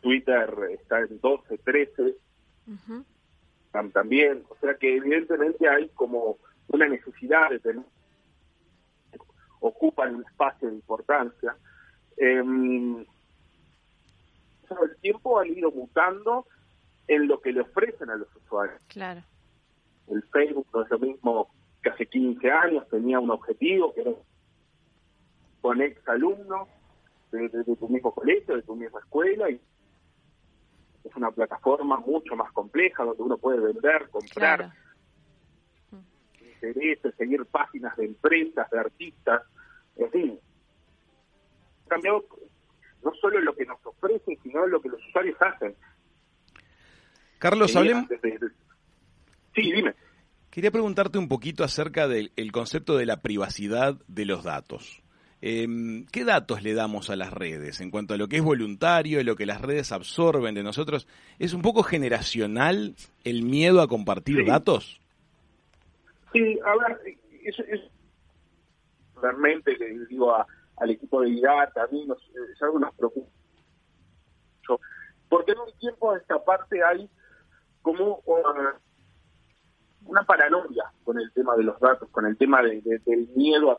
Twitter está en 12, 13, Ujú. tam- también, o sea que evidentemente hay como una necesidad de tener, ocupan un espacio de importancia. Con el tiempo han ido mutando en lo que le ofrecen a los usuarios. Claro. El Facebook no es lo mismo que hace 15 años, tenía un objetivo que era con ex alumnos de, de- de tu mismo colegio, de tu misma escuela, y es una plataforma mucho más compleja donde uno puede vender, comprar, Claro. Intereses, seguir páginas de empresas, de artistas, en fin. Ha cambiado no solo lo que nos ofrecen, sino lo que los usuarios hacen. Carlos, Tenían hablemos, Sí, dime. Quería preguntarte un poquito acerca del el concepto de la privacidad de los datos. Em, ¿Qué datos le damos a las redes en cuanto a lo que es voluntario, lo que las redes absorben de nosotros? ¿Es un poco generacional el miedo a compartir Sí. datos? Sí, a ver, eso es realmente le digo a- al equipo de IDATA, a mí es algo que nos preocupa mucho, porque en un tiempo de esta parte hay como uh, una paranoia con el tema de los datos, con el tema de- de- del miedo a,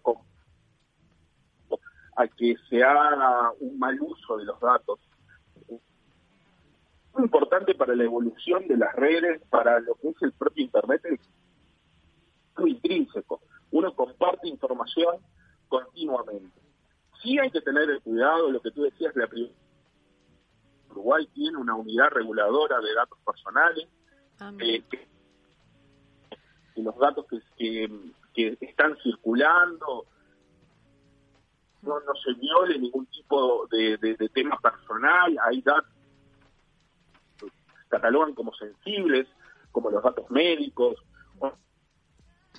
a que se haga un mal uso de los datos. Muy importante para la evolución de las redes, para lo que es el propio Internet, intrínseco. Uno comparte información continuamente. Sí hay que tener el cuidado, lo que tú decías, la Uruguay tiene una unidad reguladora de datos personales, Ah, eh, mira. que, que los datos que, que, que están circulando no, no se viole ningún tipo de, de- de tema personal, hay datos que catalogan como sensibles, como los datos médicos,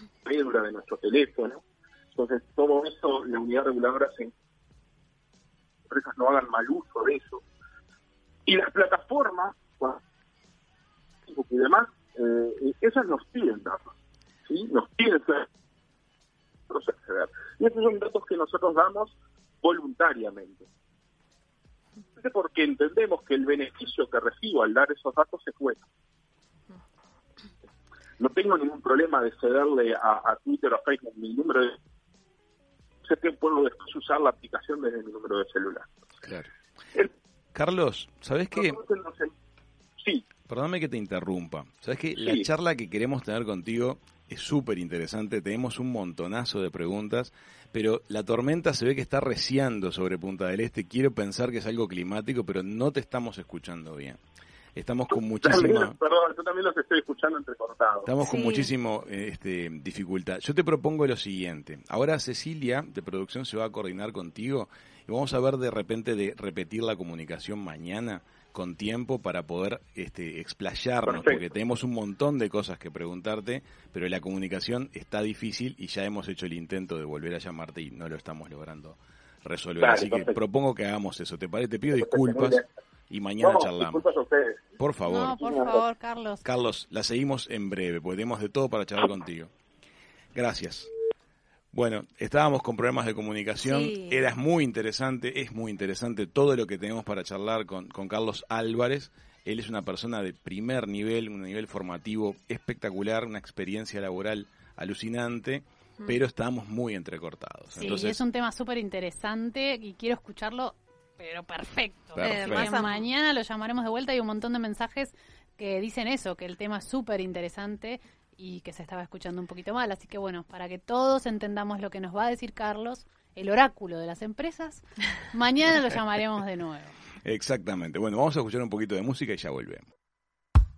o cédula de nuestro teléfono. Entonces, todo eso, la unidad reguladora se empresas no hagan mal uso de eso. Y las plataformas, y demás, eh, esas nos piden datos, ¿sí? Nos piden acceder. Y esos son datos que nosotros damos voluntariamente. Porque entendemos que el beneficio que recibo al dar esos datos es bueno. No tengo ningún problema de cederle a, a Twitter o a Facebook mi número de... Sé que puedo después usar la aplicación desde mi número de celular. Claro. El- Carlos, ¿sabes qué? Sí, Perdóname que te interrumpa. Sabes que la Sí. charla que queremos tener contigo es súper interesante. Tenemos un montonazo de preguntas, pero la tormenta se ve que está reciando sobre Punta del Este. Quiero pensar que es algo climático, pero no te estamos escuchando bien. Estamos con también, muchísima, perdón, yo también los estoy escuchando entrecortados. estamos con muchísimo este, dificultad. Yo te propongo lo siguiente. Ahora Cecilia de producción se va a coordinar contigo y vamos a ver de repente de repetir la comunicación mañana con tiempo para poder este, explayarnos, Perfecto. porque tenemos un montón de cosas que preguntarte, pero la comunicación está difícil y ya hemos hecho el intento de volver a llamarte y no lo estamos logrando resolver. Así que propongo que hagamos eso. ¿Te parece? Te pido disculpas. Y mañana No, charlamos. disculpas a ustedes. Por favor. No, por favor, Carlos. Carlos, la seguimos en breve, porque tenemos de todo para charlar contigo. Gracias. Bueno, estábamos con problemas de comunicación, Sí. era muy interesante, es muy interesante todo lo que tenemos para charlar con, con Carlos Álvarez. Él es una persona de primer nivel, un nivel formativo espectacular, una experiencia laboral alucinante, pero estamos muy entrecortados. Sí, Entonces, es un tema súper interesante y quiero escucharlo, pero perfecto. Perfecto. Eh, mañana lo llamaremos de vuelta y un montón de mensajes que dicen eso, que el tema es súper interesante y que se estaba escuchando un poquito mal. Así que bueno, para que todos entendamos lo que nos va a decir Carlos, el oráculo de las empresas, mañana lo llamaremos de nuevo. exactamente. Bueno, vamos a escuchar un poquito de música y ya volvemos.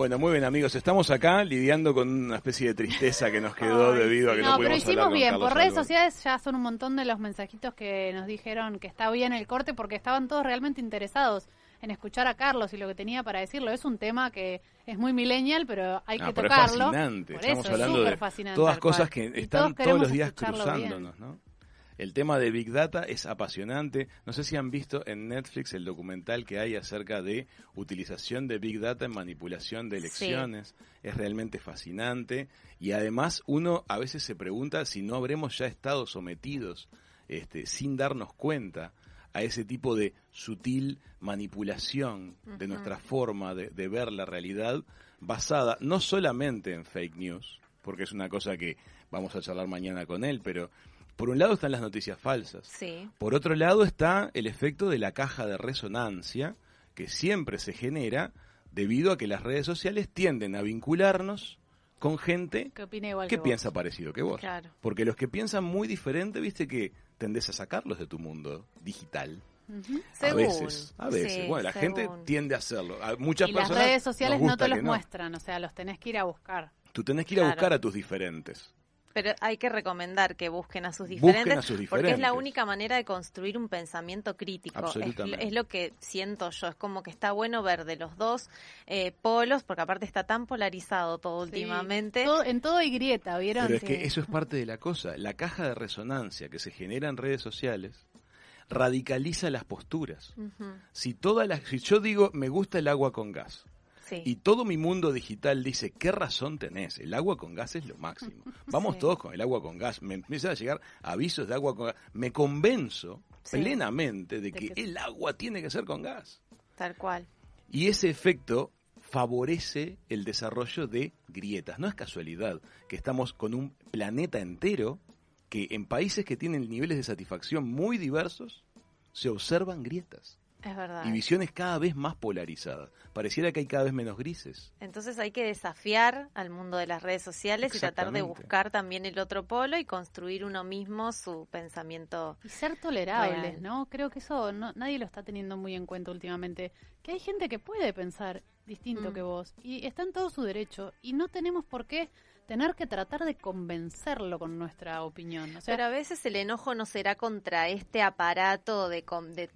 Bueno, muy bien amigos, estamos acá lidiando con una especie de tristeza que nos quedó debido a que no, no, pero hablar hicimos con bien. Carlos Por redes sociales ya son un montón de los mensajitos que nos dijeron que está bien el corte porque estaban todos realmente interesados en escuchar a Carlos y lo que tenía para decirlo. Es un tema que es muy millennial, pero hay que pero es tocarlo. fascinante. Por Estamos eso, es hablando súper de fascinante, todas cosas que están todos los días cruzándonos, ¿no? El tema de Big Data es apasionante. No sé si han visto en Netflix el documental que hay acerca de utilización de Big Data en manipulación de elecciones. Es realmente fascinante. Y además uno a veces se pregunta si no habremos ya estado sometidos, este, sin darnos cuenta, a ese tipo de sutil manipulación de nuestra forma de, de ver la realidad, basada no solamente en fake news, porque es una cosa que vamos a charlar mañana con él, pero por un lado están las noticias falsas. Sí. Por otro lado está el efecto de la caja de resonancia, que siempre se genera debido a que las redes sociales tienden a vincularnos con gente Que igual piensa parecido que vos. Claro. Porque los que piensan muy diferente, viste que tendés a sacarlos de tu mundo digital. A Según. veces, a veces. Sí, bueno, la gente tiende a hacerlo. A muchas Y las personas redes sociales no te los que muestran, o sea, los tenés que ir a buscar. Tú tenés que ir a buscar a tus diferentes. Pero hay que recomendar que busquen a sus Busquen diferentes, a sus porque es la diferentes. única manera de construir un pensamiento crítico. Es, Absolutamente. es lo que siento yo, es como que está bueno ver de los dos eh, polos, porque aparte está tan polarizado todo Sí. últimamente. Todo- en todo hay grieta, ¿vieron? Pero es que eso es parte de la cosa. La caja de resonancia que se genera en redes sociales radicaliza las posturas. Si toda la, si yo digo me gusta el agua con gas sí. y todo mi mundo digital dice qué razón tenés, el agua con gas es lo máximo. Vamos Sí. todos con el agua con gas. Me empiezan a llegar avisos de agua con gas. Me convenzo Sí. plenamente de De que que- el agua tiene que ser con gas. Tal cual. Y ese efecto favorece el desarrollo de grietas. No es casualidad que estamos con un planeta entero que en países que tienen niveles de satisfacción muy diversos se observan grietas Es verdad. y visiones cada vez más polarizadas. Pareciera que hay cada vez menos grises. Entonces hay que desafiar al mundo de las redes sociales y tratar de buscar también el otro polo y construir uno mismo su pensamiento. Y ser tolerables, Real. ¿no? Creo que eso no, nadie lo está teniendo muy en cuenta últimamente. Que hay gente que puede pensar distinto Mm. que vos y está en todo su derecho y no tenemos por qué tener que tratar de convencerlo con nuestra opinión. Pero a veces el enojo no será contra este aparato de, de-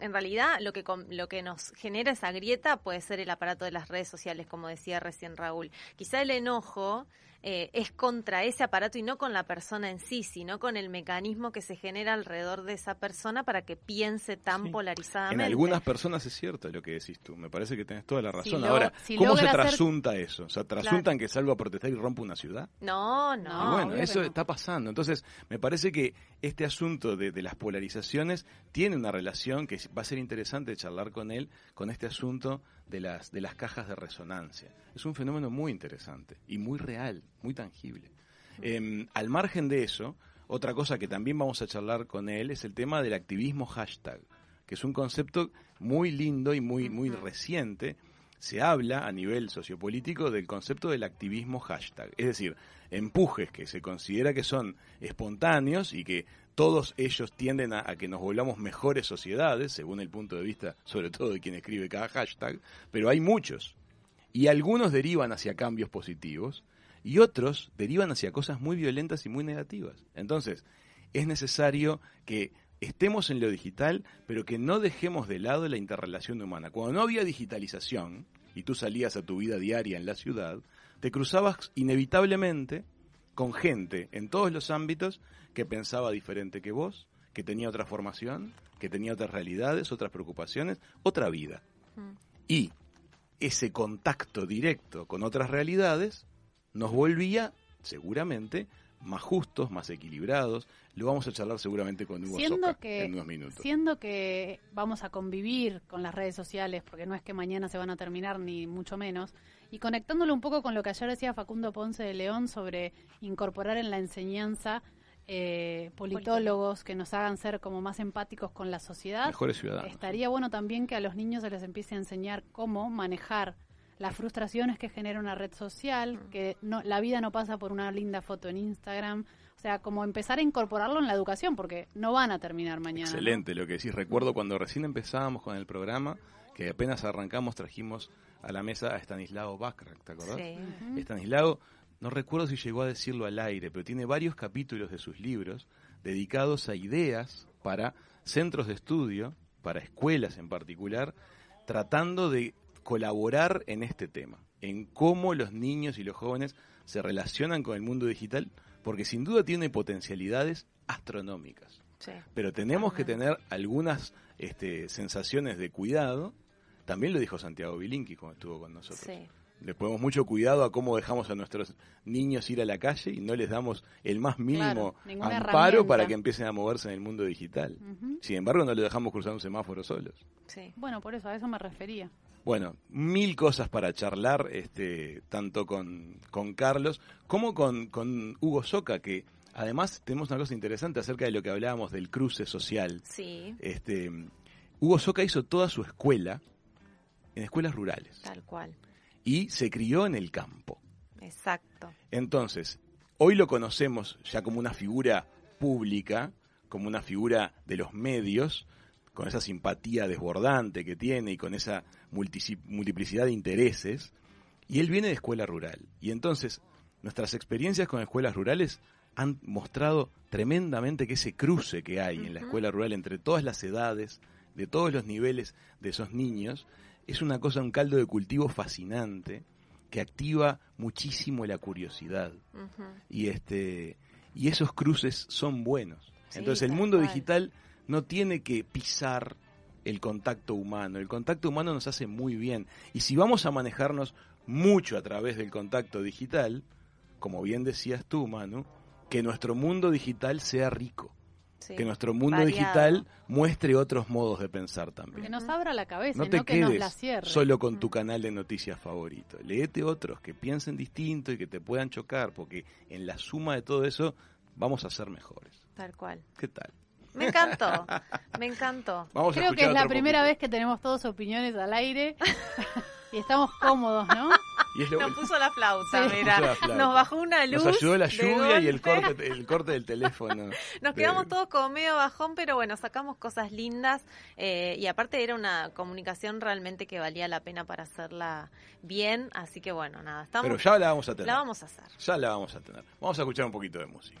en realidad lo que lo que nos genera esa grieta puede ser el aparato de las redes sociales, como decía recién Raúl. Quizá el enojo eh, es contra ese aparato y no con la persona en sí, sino con el mecanismo que se genera alrededor de esa persona para que piense tan Sí. En polarizadamente. algunas personas es cierto lo que decís tú. Me parece que tenés toda la razón. Ahora, si ¿cómo se hacer- trasunta eso? O sea, ¿trasuntan que salgo a protestar y rompo una ciudad? No, Y no. bueno, obvio que eso no. está pasando. Entonces, me parece que este asunto de, de las polarizaciones tiene una relación que va a ser interesante charlar con él con este asunto de las, de las cajas de resonancia. Es un fenómeno muy interesante y muy real, muy tangible. Em, al margen de eso, otra cosa que también vamos a charlar con él es el tema del activismo hashtag, que es un concepto muy lindo y muy, muy reciente. Se habla a nivel sociopolítico del concepto del activismo hashtag, es decir, empujes que se considera que son espontáneos y que todos ellos tienden a, a, que nos volvamos mejores sociedades, según el punto de vista, sobre todo de quien escribe cada hashtag, pero hay muchos. Y algunos derivan hacia cambios positivos y otros derivan hacia cosas muy violentas y muy negativas. Entonces, es necesario que estemos en lo digital, pero que no dejemos de lado la interrelación humana. Cuando no había digitalización y tú salías a tu vida diaria en la ciudad, te cruzabas inevitablemente con gente en todos los ámbitos que pensaba diferente que vos, que tenía otra formación, que tenía otras realidades, otras preocupaciones, otra vida. Mm. Y ese contacto directo con otras realidades nos volvía, seguramente, más justos, más equilibrados. Lo vamos a charlar seguramente con Hugo siendo Soca que, en unos minutos. Siendo que vamos a convivir con las redes sociales, porque no es que mañana se van a terminar, ni mucho menos, y conectándolo un poco con lo que ayer decía Facundo Ponce de León sobre incorporar en la enseñanza eh, politólogos que nos hagan ser como más empáticos con la sociedad. Mejores ciudadanos. Estaría bueno también que a los niños se les empiece a enseñar cómo manejar las frustraciones que genera una red social, que no, la vida no pasa por una linda foto en Instagram. O sea, como empezar a incorporarlo en la educación, porque no van a terminar mañana. Excelente lo que decís. Recuerdo cuando recién empezábamos con el programa, que apenas arrancamos, trajimos a la mesa a Stanislao Backrack, ¿te acordás? Sí. Stanislao, no recuerdo si llegó a decirlo al aire, pero tiene varios capítulos de sus libros dedicados a ideas para centros de estudio, para escuelas en particular, tratando de colaborar en este tema, en cómo los niños y los jóvenes se relacionan con el mundo digital, porque sin duda tiene potencialidades astronómicas. Sí. Pero tenemos que tener algunas este, sensaciones de cuidado. También lo dijo Santiago Bilinqui cuando estuvo con nosotros. Sí. Le ponemos mucho cuidado a cómo dejamos a nuestros niños ir a la calle y no les damos el más mínimo Claro, amparo para que empiecen a moverse en el mundo digital. Sin embargo, no les dejamos cruzar un semáforo solos. Sí. Bueno, por eso, a eso me refería. Bueno, mil cosas para charlar, este, tanto con, con Carlos como con, con Hugo Soca, que además tenemos una cosa interesante acerca de lo que hablábamos del cruce social. Sí, Este, Hugo Soca hizo toda su escuela en escuelas rurales tal cual. y se crió en el campo. Exacto. Entonces, hoy lo conocemos ya como una figura pública, como una figura de los medios, con esa simpatía desbordante que tiene y con esa multiplicidad de intereses, y él viene de escuela rural. Y entonces, nuestras experiencias con escuelas rurales han mostrado tremendamente que ese cruce que hay en la escuela rural entre todas las edades, de todos los niveles de esos niños, es una cosa, un caldo de cultivo fascinante que activa muchísimo la curiosidad y este y esos cruces son buenos. Sí, Entonces el mundo cual. digital no tiene que pisar el contacto humano. El contacto humano nos hace muy bien. Y si vamos a manejarnos mucho a través del contacto digital, como bien decías tú, Manu, que nuestro mundo digital sea rico. Sí. Que nuestro mundo Variado. digital muestre otros modos de pensar también. Que nos abra la cabeza, No no, te que nos la quedes cierre. solo con tu canal de noticias favorito. Leete otros que piensen distinto y que te puedan chocar, porque en la suma de todo eso vamos a ser mejores. Tal cual. ¿Qué tal? Me encantó, me encantó. Vamos Creo que es la primera poquito. vez que tenemos todos opiniones al aire y estamos cómodos, ¿no? Y es lo- Nos puso la flauta, Sí. mira. Puso la flauta. Nos bajó una luz. nos ayudó la lluvia y el corte, el corte del teléfono. Nos de- quedamos todos como medio bajón, pero bueno, sacamos cosas lindas eh, y aparte era una comunicación realmente que valía la pena para hacerla bien, así que bueno, nada, estamos, Pero ya la vamos a tener. la vamos a hacer. Ya la vamos a tener. Vamos a escuchar un poquito de música.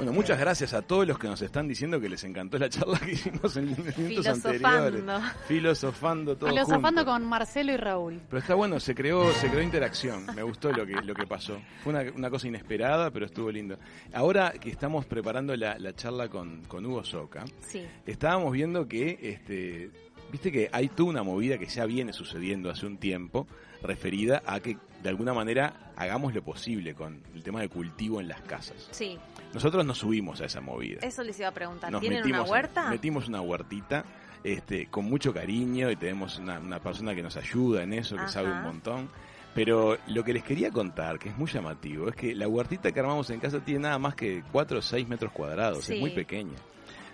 Bueno, muchas gracias a todos los que nos están diciendo que les encantó la charla que hicimos en minutos anteriores. Filosofando. Filosofando todo Filosofando junto. con Marcelo y Raúl. Pero está bueno, se creó, se creó interacción. Me gustó lo que, lo que pasó. Fue una, una cosa inesperada, pero estuvo lindo. Ahora que estamos preparando la, la charla con, con Hugo Soca, Sí. estábamos viendo que, este, viste que hay toda una movida que ya viene sucediendo hace un tiempo, referida a que de alguna manera hagamos lo posible con el tema de cultivo en las casas. Sí, Nosotros nos subimos a esa movida. eso les iba a preguntar. Nos ¿Tienen metimos, una huerta? Metimos una huertita este, con mucho cariño y tenemos una, una persona que nos ayuda en eso, que Ajá. sabe un montón. Pero lo que les quería contar, que es muy llamativo, es que la huertita que armamos en casa tiene nada más que 4 o 6 metros cuadrados, Sí. es muy pequeña.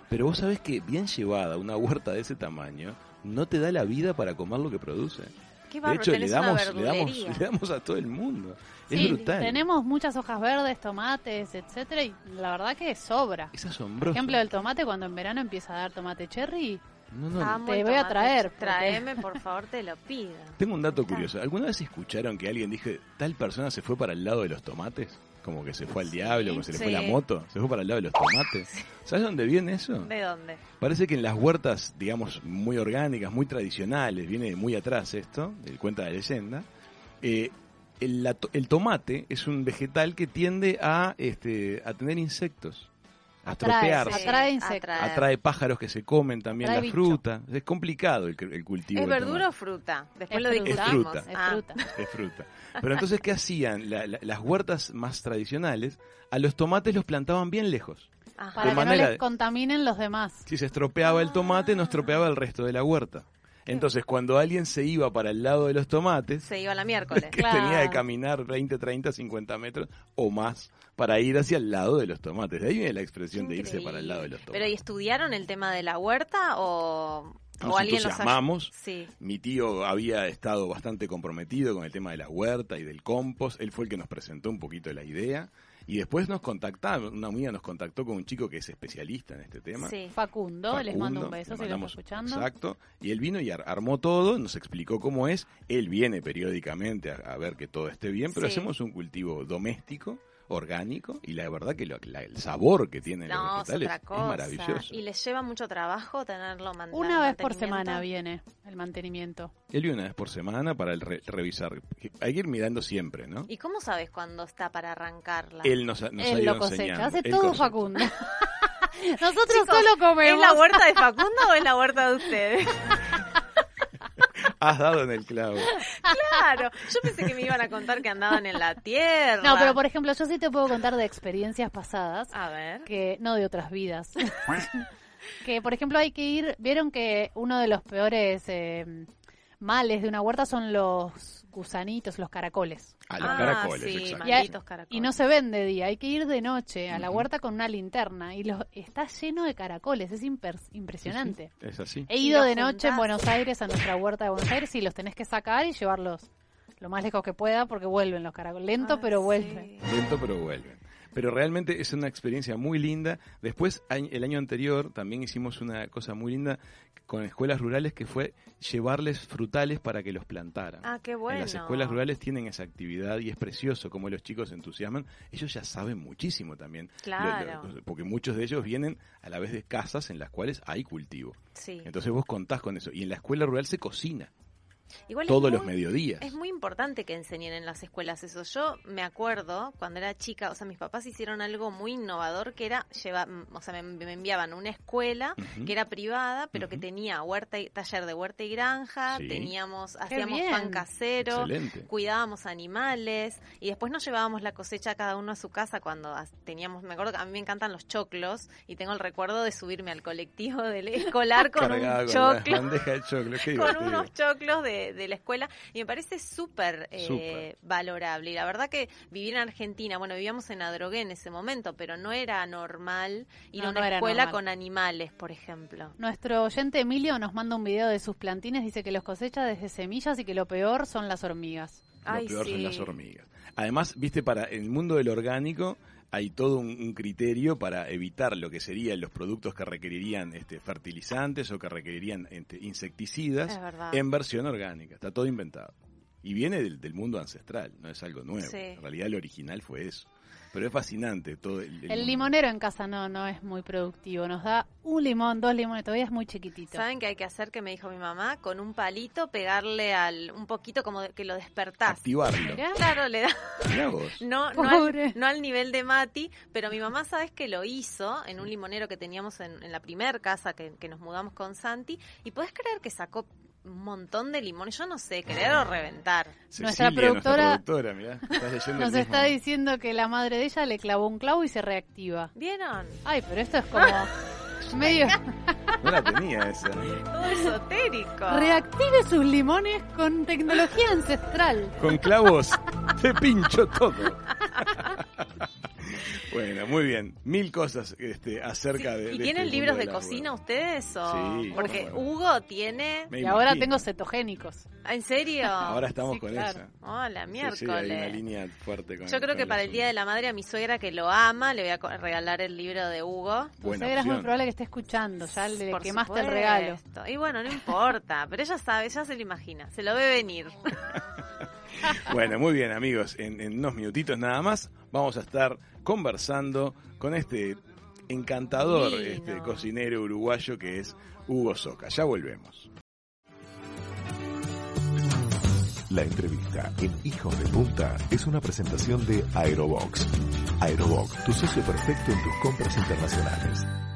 Pero vos sabés que bien llevada, una huerta de ese tamaño, no te da la vida para comer lo que produce. Qué De bárbaro, hecho, le damos, le, damos, le damos a todo el mundo. Es Sí, brutal. tenemos muchas hojas verdes, tomates, etcétera, y la verdad que sobra. Es asombroso. Ejemplo del tomate, cuando en verano empieza a dar tomate cherry, No, no, Amo Te el voy a traer, Traeme, por favor, te lo pido. Tengo un dato curioso. ¿Alguna vez escucharon que alguien dije tal persona se fue para el lado de los tomates? Como que se fue al diablo, como se le fue la moto. Se fue para el lado de los tomates. ¿Sabes dónde viene eso? ¿De dónde? Parece que en las huertas, digamos, muy orgánicas, muy tradicionales, viene de muy atrás esto, del cuenta la leyenda, eh, el, la to- el tomate es un vegetal que tiende a, este, a tener insectos, a Atrae, tropearse. sí. Atrae insectos. atrae. Pájaros que se comen también Atrae la bicho. fruta. Es complicado el, el cultivo. ¿Es verdura o fruta? Después Es lo discutimos. Es fruta. es Ah, fruta. Es fruta. Pero entonces, ¿qué hacían? La- la- las huertas más tradicionales, a los tomates los plantaban bien lejos. ajá. Para que manera no les contaminen los demás. Si se estropeaba el tomate, no estropeaba el resto de la huerta. Entonces, cuando alguien se iba para el lado de los tomates, Se iba la miércoles. que Claro. tenía que caminar 20, 30, 50 metros o más para ir hacia el lado de los tomates. De ahí viene la expresión de irse para el lado de los Pero tomates. ¿y estudiaron el tema de la huerta o, Nos o alguien los entusiasmamos. Sí. Mi tío había estado bastante comprometido con el tema de la huerta y del compost. Él fue el que nos presentó un poquito la idea. Y después nos contactaron, una amiga nos contactó con un chico que es especialista en este tema. Sí. Facundo, les mando un beso si lo está escuchando. Exacto. Y él vino y ar- armó todo, nos explicó cómo es. Él viene periódicamente a, a ver que todo esté bien, pero Sí. hacemos un cultivo doméstico, orgánico, y la verdad que lo- la- el sabor que tienen No, los es vegetales otra es maravilloso. Y les lleva mucho trabajo tenerlo man- Una vez por semana viene el mantenimiento. Él viene una vez por semana para el re- revisar. Hay que ir mirando siempre, ¿no? ¿Y cómo sabes cuándo está para arrancarla? Él nos, nos ha Él ido lo cosecha, enseñando. hace Él todo cosecha. Facundo. Nosotros Chicos, solo ¿Es comemos. la huerta de Facundo o es la huerta de ustedes? Has dado en el clavo. claro, yo pensé que me iban a contar que andaban en la tierra. No, pero por ejemplo, yo sí te puedo contar de experiencias pasadas, A ver. que no de otras vidas. que, por ejemplo, hay que ir, vieron que uno de los peores eh, males de una huerta son los gusanitos, los caracoles. A los Ah, caracoles, sí, exacto. Y hay- malditos caracoles. Y no se ven de día, hay que ir de noche a la huerta con una linterna y los, está lleno de caracoles, es imper- impresionante. Es así. He ido de noche en. Buenos Aires a nuestra huerta de Buenos Aires y los tenés que sacar y llevarlos lo más lejos que pueda porque vuelven los caracoles. Lento, Ah, pero sí. vuelven. Lento pero vuelven. Pero realmente es una experiencia muy linda. Después, el año anterior, también hicimos una cosa muy linda con escuelas rurales que fue llevarles frutales para que los plantaran. Ah, qué bueno. En las escuelas rurales tienen esa actividad y es precioso como los chicos se entusiasman. Ellos ya saben muchísimo también. Claro. Lo- lo- porque muchos de ellos vienen a la vez de casas en las cuales hay cultivo. Sí. Entonces vos contás con eso. Y en la escuela rural se cocina Igual todos los mediodías. Es muy importante que enseñen en las escuelas eso. Yo me acuerdo cuando era chica, o sea, mis papás hicieron algo muy innovador que era llevar, o sea, me, me enviaban a una escuela que era privada, pero que tenía huerta y, taller de huerta y granja, Sí. teníamos, hacíamos pan casero, Excelente. cuidábamos animales y después nos llevábamos la cosecha cada uno a su casa cuando teníamos, me acuerdo que a mí me encantan los choclos y tengo el recuerdo de subirme al colectivo del escolar con un con choclo de choclo. Con unos choclos de, de la escuela y me parece súper eh, valorable. Y la verdad que vivir en Argentina, bueno, vivíamos en Adrogué en ese momento, pero no era normal ir No, a una no escuela con animales, por ejemplo. Nuestro oyente Emilio nos manda un video de sus plantines, dice que los cosecha desde semillas y que lo peor son las hormigas. Lo Ay, peor son las hormigas. Además, viste, para el mundo del orgánico hay todo un, un criterio para evitar lo que serían los productos que requerirían este, fertilizantes o que requerirían este, insecticidas en versión orgánica. Está todo inventado. Y viene del, del mundo ancestral, no es algo nuevo. Sí. En realidad, lo original fue eso. Pero es fascinante todo el, El limonero en casa no, no es muy productivo. Nos da un limón, dos limones, todavía es muy chiquitito. ¿Saben qué hay que hacer? Que me dijo mi mamá, con un palito pegarle al un poquito como de- que lo despertás. Activarlo. Mirá. Claro, le da Mirá vos. no no al, no al nivel de Mati, pero mi mamá sabes que lo hizo en un limonero que teníamos en, en la primer casa que, que nos mudamos con Santi y podés creer que sacó un montón de limones, yo no sé, querer o reventar. Nuestra productora- Nuestra productora mirá, estás leyendo Nos está diciendo que la madre de ella le clavó un clavo y se reactiva. ¿Vieron? Ay, pero esto es como medio... No la tenía esa. Todo esotérico. Reactive sus limones con tecnología ancestral. Con clavos te pincho todo. Bueno, muy bien. Mil cosas este, acerca de. ¿Y de tienen este libros mundo de cocina ustedes? O... Sí, Porque bueno. Hugo tiene... Me Y ahora tengo cetogénicos. ¿En serio? Ahora estamos Sí, con claro. esa. Hola, miércoles. sí, hay una línea fuerte con Yo creo con que para el. Día de la Madre a mi suegra que lo ama, le voy a regalar el libro de Hugo. Tu Buena suegra es muy probable que esté escuchando, ya le Por quemaste el regalo. supuesto. Y bueno, no importa, pero ella sabe, ella se lo imagina, se lo ve venir. Bueno, muy bien, amigos. En, en unos minutitos nada más vamos a estar conversando con este encantador este cocinero uruguayo que es Hugo Soca. Ya volvemos. La entrevista en Hijos de Punta es una presentación de Aerobox. Aerobox, tu socio perfecto en tus compras internacionales.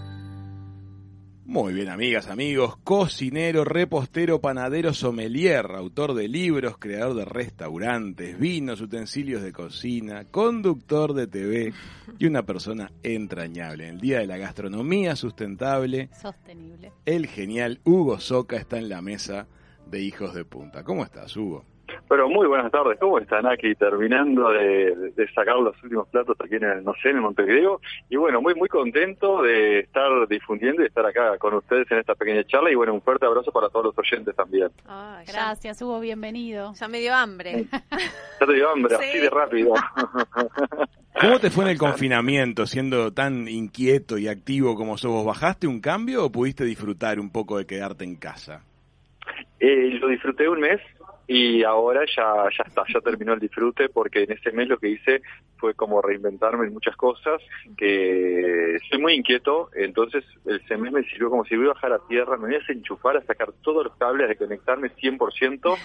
Muy bien, amigas, amigos. Cocinero, repostero, panadero, sommelier, autor de libros, creador de restaurantes, vinos, utensilios de cocina, conductor de TV y una persona entrañable. En el Día de la Gastronomía Sustentable, Sostenible. el genial Hugo Soca está en la mesa de Hijos de Punta. ¿Cómo estás, Hugo? Pero muy buenas tardes, ¿cómo están aquí? Terminando de, de sacar los últimos platos aquí en el, no sé, en el Montevideo. Y bueno, muy muy contento de estar difundiendo y estar acá con ustedes en esta pequeña charla. Y bueno, un fuerte abrazo para todos los oyentes también. Ya, Gracias, Hugo, bienvenido. ya me dio hambre. Ya te dio hambre, Sí. así de rápido. ¿Cómo te fue en el confinamiento siendo tan inquieto y activo como sos vos? ¿Bajaste un cambio o pudiste disfrutar un poco de quedarte en casa? Eh, lo disfruté un mes y ahora ya, ya está, ya terminó el disfrute porque en ese mes lo que hice fue como reinventarme en muchas cosas, que soy muy inquieto, entonces ese mes me sirvió como si voy a bajar a tierra, me voy a desenchufar, a sacar todos los cables, de conectarme 100%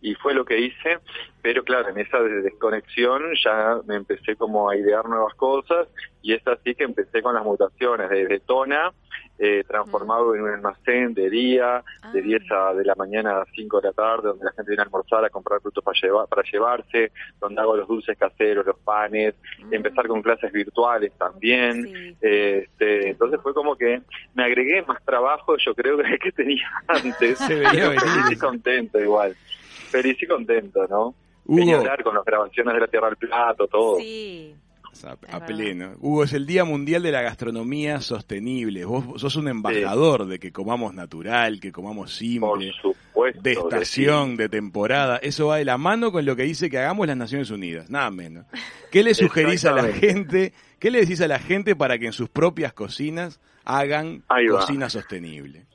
y fue lo que hice, pero claro, en esa de- desconexión ya me empecé como a idear nuevas cosas y es así que empecé con las mutaciones de Tona, eh, transformado en un almacén de día, de Ah. 10 a, de la mañana a 5 de la tarde, donde la gente viene a almorzar, a comprar frutos para, llevar, para llevarse, donde hago los dulces caseros, los panes, empezar con clases virtuales también. Sí. Este, entonces fue como que me agregué más trabajo, yo creo que el que tenía antes. Se veía feliz y contento igual. Feliz y contento, ¿no? Venía a Hugo, hablar con las grabaciones de la Tierra al Plato, todo. Sí. A, a verdad. pleno. Hugo, es el Día Mundial de la Gastronomía Sostenible. Vos sos un embajador de que comamos natural, que comamos Por simple, supuesto. de estación, de temporada. Eso va de la mano con lo que dice que hagamos las Naciones Unidas, nada menos. ¿Qué le sugerís a la gente? ¿Qué le decís a la gente para que en sus propias cocinas hagan cocina sostenible?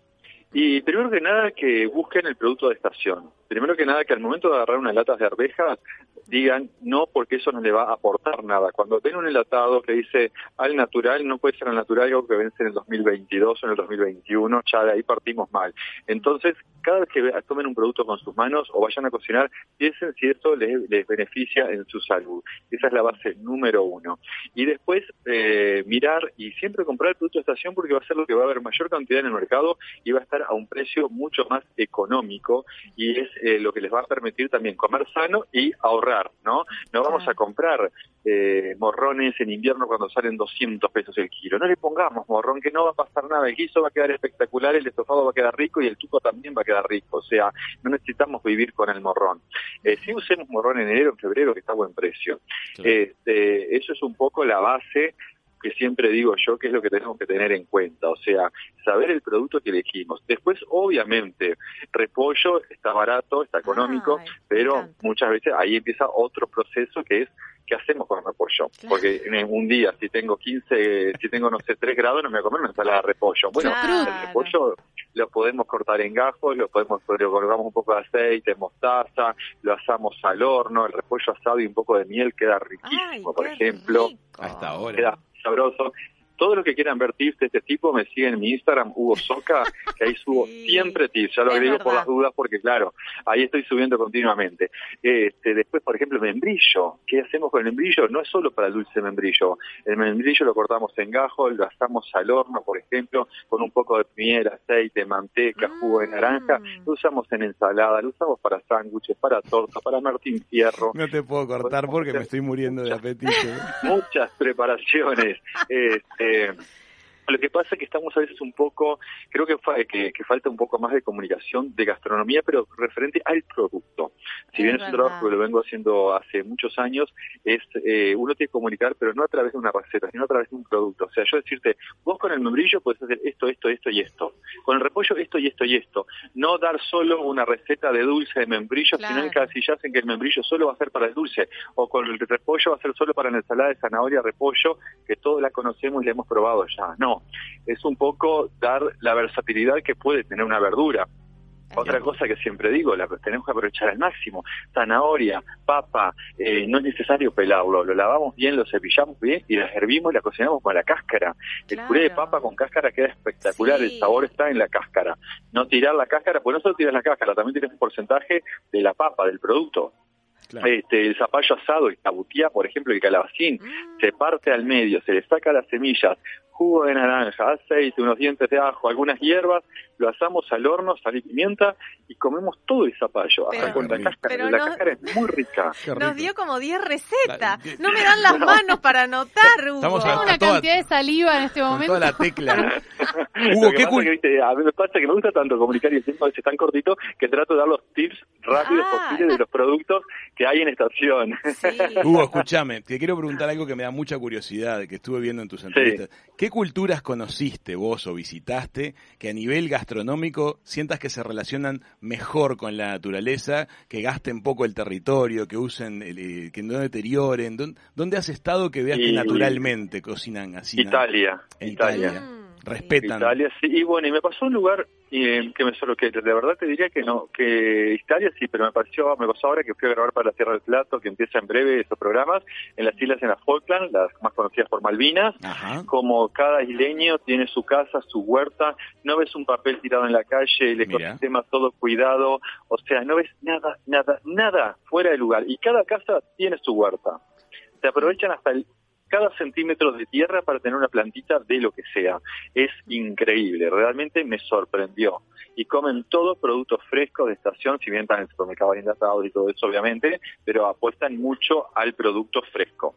Y primero que nada que busquen el producto de estación. Primero que nada que al momento de agarrar unas latas de arvejas digan no porque eso no le va a aportar nada. Cuando ven un enlatado que dice al natural, no puede ser al natural algo que vence en el 2022 o en el 2021, ya de ahí partimos mal. Entonces, cada vez que tomen un producto con sus manos o vayan a cocinar, piensen si eso les, les beneficia en su salud. Esa es la base número uno. Y después eh, mirar y siempre comprar el producto de estación porque va a ser lo que va a haber mayor cantidad en el mercado y va a estar a un precio mucho más económico y es eh, lo que les va a permitir también comer sano y ahorrar, ¿no? No vamos a comprar eh, morrones en invierno cuando salen 200 pesos el kilo. No le pongamos morrón, que no va a pasar nada. El guiso va a quedar espectacular, el estofado va a quedar rico y el tuco también va a quedar rico. O sea, no necesitamos vivir con el morrón. Eh, sí usemos morrón en enero, en febrero, que está a buen precio. Claro. Este, eso es un poco la base que siempre digo yo que es lo que tenemos que tener en cuenta, o sea, saber el producto que elegimos. Después, obviamente, repollo está barato, está económico, Ay, pero muchas veces ahí empieza otro proceso que es ¿qué hacemos con el repollo? Claro. Porque en un día, si tengo 15, si tengo, no sé, 3 grados, no me voy a comer una ensalada de repollo. Bueno, Claro. el repollo lo podemos cortar en gajos, lo podemos, lo colocamos un poco de aceite, mostaza, lo asamos al horno, el repollo asado y un poco de miel queda riquísimo, Ay, por ejemplo rico. Hasta ahora. queda sabroso. Todos los que quieran ver tips de este tipo me siguen en mi Instagram, Hugo Soca, que ahí subo Sí, siempre tips, ya lo agrego por las dudas porque claro, ahí estoy subiendo continuamente. Este, después, por ejemplo, membrillo. ¿Qué hacemos con el membrillo? No es solo para el dulce membrillo. El membrillo lo cortamos en gajos, lo asamos al horno, por ejemplo, con un poco de miel, aceite, manteca, jugo de naranja. Mm. Lo usamos en ensalada, lo usamos para sándwiches, para torta, para Martín Fierro. No te puedo cortar porque me estoy muriendo de apetito. muchas preparaciones. Este, que lo que pasa es que estamos a veces un poco, creo que, fa- que, que falta un poco más de comunicación de gastronomía, pero referente al producto. Si Es bien es un trabajo que lo vengo haciendo hace muchos años, es eh, uno tiene que comunicar, pero no a través de una receta, sino a través de un producto. O sea, yo decirte, vos con el membrillo puedes hacer esto, esto, esto y esto. Con el repollo esto y esto y esto. No dar solo una receta de dulce de membrillo, sino Claro. encasillarse en que el membrillo solo va a ser para el dulce, o con el repollo va a ser solo para la ensalada de zanahoria, repollo, que todos la conocemos y la hemos probado ya. No, es un poco dar la versatilidad que puede tener una verdura. Otra cosa que siempre digo, la tenemos que aprovechar al máximo. Zanahoria, papa, eh, no es necesario pelarlo, lo lavamos bien, lo cepillamos bien y la hervimos y la cocinamos con la cáscara. El puré de papa con cáscara queda espectacular, Sí. el sabor está en la cáscara. No tirar la cáscara, pues no solo tiras la cáscara, también tienes un porcentaje de la papa, del producto. Claro. Este, el zapallo asado, el cabutía, por ejemplo, el calabacín, Mm. se parte al medio, se le saca las semillas, jugo de naranja, aceite, unos dientes de ajo, algunas hierbas, lo asamos al horno, sal y pimienta y comemos todo el zapallo, hasta Pero- con la cáscara. pero la no- cáscara es muy rica. Nos dio como 10 recetas. No me dan las manos para anotar, Hugo. Estamos Tengo a- una toda- cantidad de saliva en este momento. toda la tecla. Hugo, que ¿qué pasa que, viste, a mí me pasa que me gusta tanto comunicar y el tiempo a veces tan cortito que trato de dar los tips rápidos Ah. posibles de los productos que hay en estación. Sí. Hugo, escúchame, te quiero preguntar algo que me da mucha curiosidad, que estuve viendo en tus entrevistas. ¿Qué culturas conociste vos o visitaste que a nivel gastronómico sientas que se relacionan mejor con la naturaleza, que gasten poco el territorio, que usen, el, eh, que no deterioren? ¿Dón- ¿Dónde has estado que veas que naturalmente cocinan así? Italia, En Italia. Italia. Respetan. Italia, sí, y bueno, y me pasó un lugar eh, que me solo que de verdad te diría que no, que Italia sí, pero me pareció, me pasó ahora que fui a grabar para la Tierra del Plato, que empieza en breve esos programas, en las islas en las Falkland, las más conocidas por Malvinas, Ajá. como cada isleño tiene su casa, su huerta, no ves un papel tirado en la calle, el Mira. ecosistema todo cuidado, o sea, no ves nada, nada, nada fuera de lugar, y cada casa tiene su huerta. Se aprovechan hasta el cada centímetro de tierra para tener una plantita de lo que sea. Es increíble, realmente me sorprendió. Y comen todos productos frescos de estación, si bien están en el supermercado bien datados y todo eso, obviamente, pero apuestan mucho al producto fresco.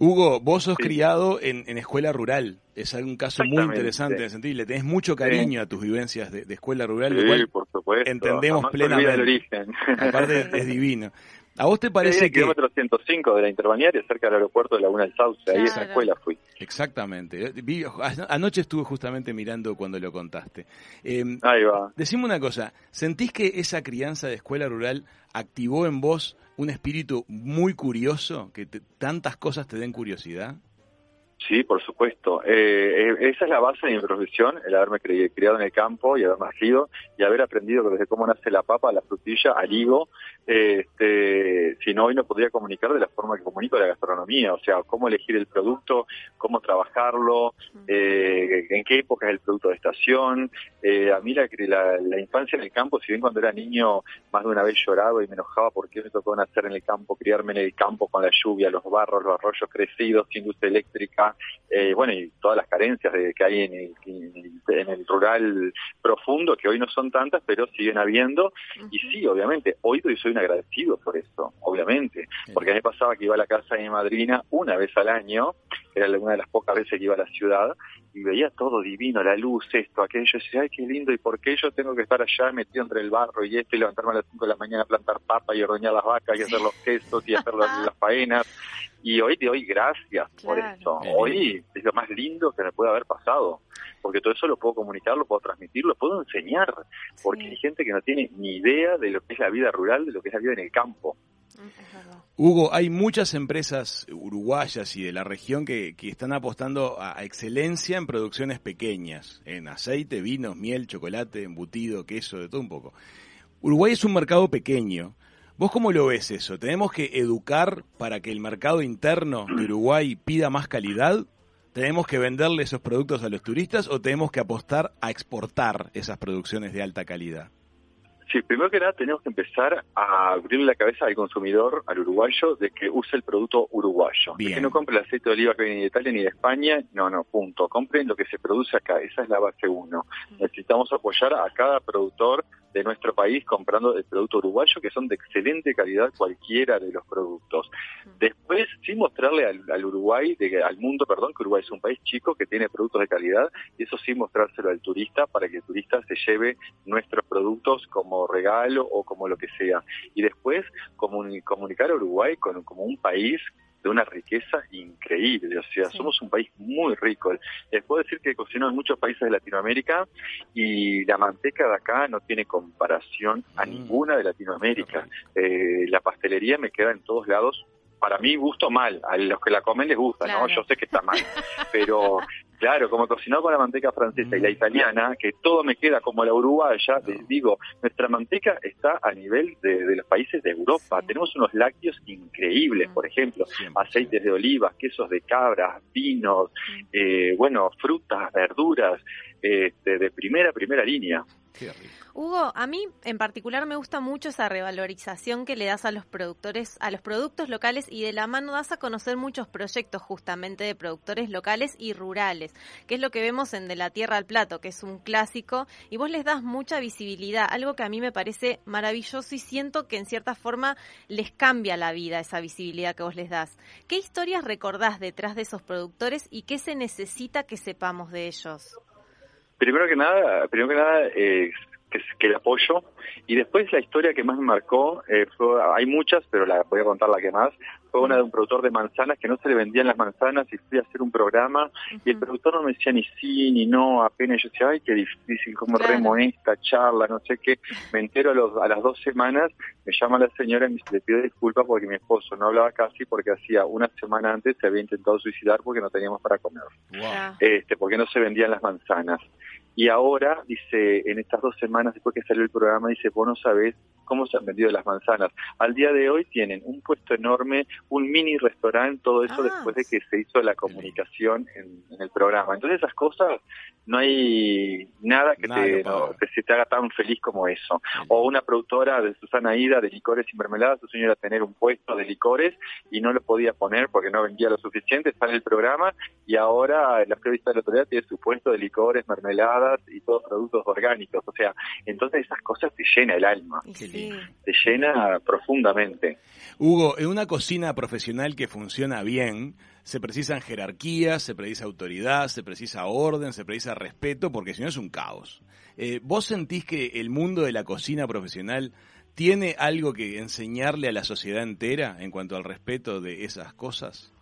Hugo, vos sos Sí. criado en, en escuela rural. Es un caso muy interesante en el sentido. Le tenés mucho cariño a tus vivencias de, de escuela rural, lo Sí, cual por supuesto. entendemos se olvida el plenamente. origen. aparte es divino. ¿A vos te en parece el que... kilómetro 105 de la Interbalnearia, cerca del aeropuerto de Laguna del Sauce, ahí esa Claro. escuela fui. Exactamente. Vi- a- Anoche estuve justamente mirando cuando lo contaste. Eh, Ahí va. decime una cosa, ¿sentís que esa crianza de escuela rural activó en vos un espíritu muy curioso, que te- tantas cosas te den curiosidad? Sí, por supuesto. Eh, eh, esa es la base de mi profesión, el haberme cri- criado en el campo y haber nacido y haber aprendido desde cómo nace la papa, la frutilla, al higo. Eh, este, si no, hoy no podría comunicar de la forma que comunico la gastronomía, o sea, cómo elegir el producto, cómo trabajarlo, eh, en qué época es el producto de estación. Eh, a mí la, la, la infancia en el campo, si bien cuando era niño más de una vez lloraba y me enojaba porque me tocó nacer en el campo, criarme en el campo con la lluvia, los barros, los arroyos crecidos, sin luz eléctrica, eh, bueno, y todas las carencias de, que hay en el, en el- rural profundo, que hoy no son tantas, pero siguen habiendo. Y sí, obviamente, hoy soy un agradecido por eso, obviamente, porque a mí me pasaba que iba a la casa de mi madrina una vez al año, era una de las pocas veces que iba a la ciudad, y veía todo divino, la luz, esto, aquello, y decía, ay, qué lindo, ¿y por qué yo tengo que estar allá metido entre el barro y esto, y levantarme a las 5 de la mañana a plantar papa y ordeñar las vacas y hacer los quesos y hacer las, las faenas? Y hoy te doy gracias por Claro. Qué Hoy es lo más lindo que me puede haber pasado, porque todo eso lo puedo comunicar, lo puedo transmitir, lo puedo enseñar, porque Sí. hay gente que no tiene ni idea de lo que es la vida rural, de lo que es la vida en el campo. Mm. Hugo, hay muchas empresas uruguayas y de la región que, que están apostando a, a excelencia en producciones pequeñas, en aceite, vinos, miel, chocolate, embutido, queso, de todo un poco. Uruguay es un mercado pequeño. ¿Vos cómo lo ves eso? ¿Tenemos que educar para que el mercado interno de Uruguay pida más calidad? ¿Tenemos que venderle esos productos a los turistas o tenemos que apostar a exportar esas producciones de alta calidad? Sí, primero que nada tenemos que empezar a abrirle la cabeza al consumidor, al uruguayo, de que use el producto uruguayo. De Bien. que no compre el aceite de oliva que viene de Italia ni de España, no, no, punto. Compren lo que se produce acá, esa es la base uno. Necesitamos apoyar a cada productor de nuestro país comprando el producto uruguayo, que son de excelente calidad cualquiera de los productos. Después, sí mostrarle al, al Uruguay, de, al mundo, perdón, que Uruguay es un país chico que tiene productos de calidad, y eso sí mostrárselo al turista para que el turista se lleve nuestros productos como regalo o como lo que sea. Y después comuni- comunicar a Uruguay con, como un país de una riqueza increíble, o sea, Sí. somos un país muy rico. Les puedo decir que cocino en muchos países de Latinoamérica y la manteca de acá no tiene comparación a Mm. ninguna de Latinoamérica. Eh, la pastelería me queda en todos lados. Para mí gusto mal, a los que la comen les gusta, ¿no? Yo sé que está mal, pero claro, como cocinado con la manteca francesa y la italiana, que todo me queda como la uruguaya, les digo, nuestra manteca está a nivel de, de los países de Europa. Sí. Tenemos unos lácteos increíbles, por ejemplo, aceites de oliva, quesos de cabra, vinos, Mm. eh, bueno, frutas, verduras, este, de primera, primera línea. Hugo, a mí en particular me gusta mucho esa revalorización que le das a los productores, a los productos locales y de la mano das a conocer muchos proyectos justamente de productores locales y rurales, que es lo que vemos en De la Tierra al Plato, que es un clásico, y vos les das mucha visibilidad, algo que a mí me parece maravilloso y siento que en cierta forma les cambia la vida esa visibilidad que vos les das. ¿Qué historias recordás detrás de esos productores y qué se necesita que sepamos de ellos? Primero que nada, primero que nada, eh, que, que el apoyo y después la historia que más me marcó, eh, fue, hay muchas, pero la voy a contar la que más, fue una de un productor de manzanas que no se le vendían las manzanas y fui a hacer un programa y el productor no me decía ni sí ni no, apenas yo decía, ay, qué difícil, cómo Claro. remo esta charla, no sé qué. Me entero a, los- a las dos semanas, me llama la señora y me dice, le pido disculpas porque mi esposo no hablaba casi porque hacía una semana antes se había intentado suicidar porque no teníamos para comer Wow. Este, porque no se vendían las manzanas. Y ahora, dice, en estas dos semanas después que salió el programa, dice, vos no sabés cómo se han vendido las manzanas. Al día de hoy tienen un puesto enorme, un mini restaurante, todo eso Ah. después de que se hizo la comunicación en, en el programa. Entonces esas cosas, no hay nada que, Nada te, no, que se te haga tan feliz como eso. O una productora de Susana Ida de licores y mermeladas, su señora tener un puesto de licores y no lo podía poner porque no vendía lo suficiente, sale el programa y ahora la periodista de la autoridad tiene su puesto de licores, mermeladas y todos productos orgánicos. O sea, entonces esas cosas te llena el alma, sí. Lindo. te llena profundamente. Hugo, en una cocina profesional que funciona bien, se precisan jerarquías, se precisa autoridad, se precisa orden, se precisa respeto, porque si no es un caos. Eh, ¿Vos sentís que el mundo de la cocina profesional tiene algo que enseñarle a la sociedad entera en cuanto al respeto de esas cosas?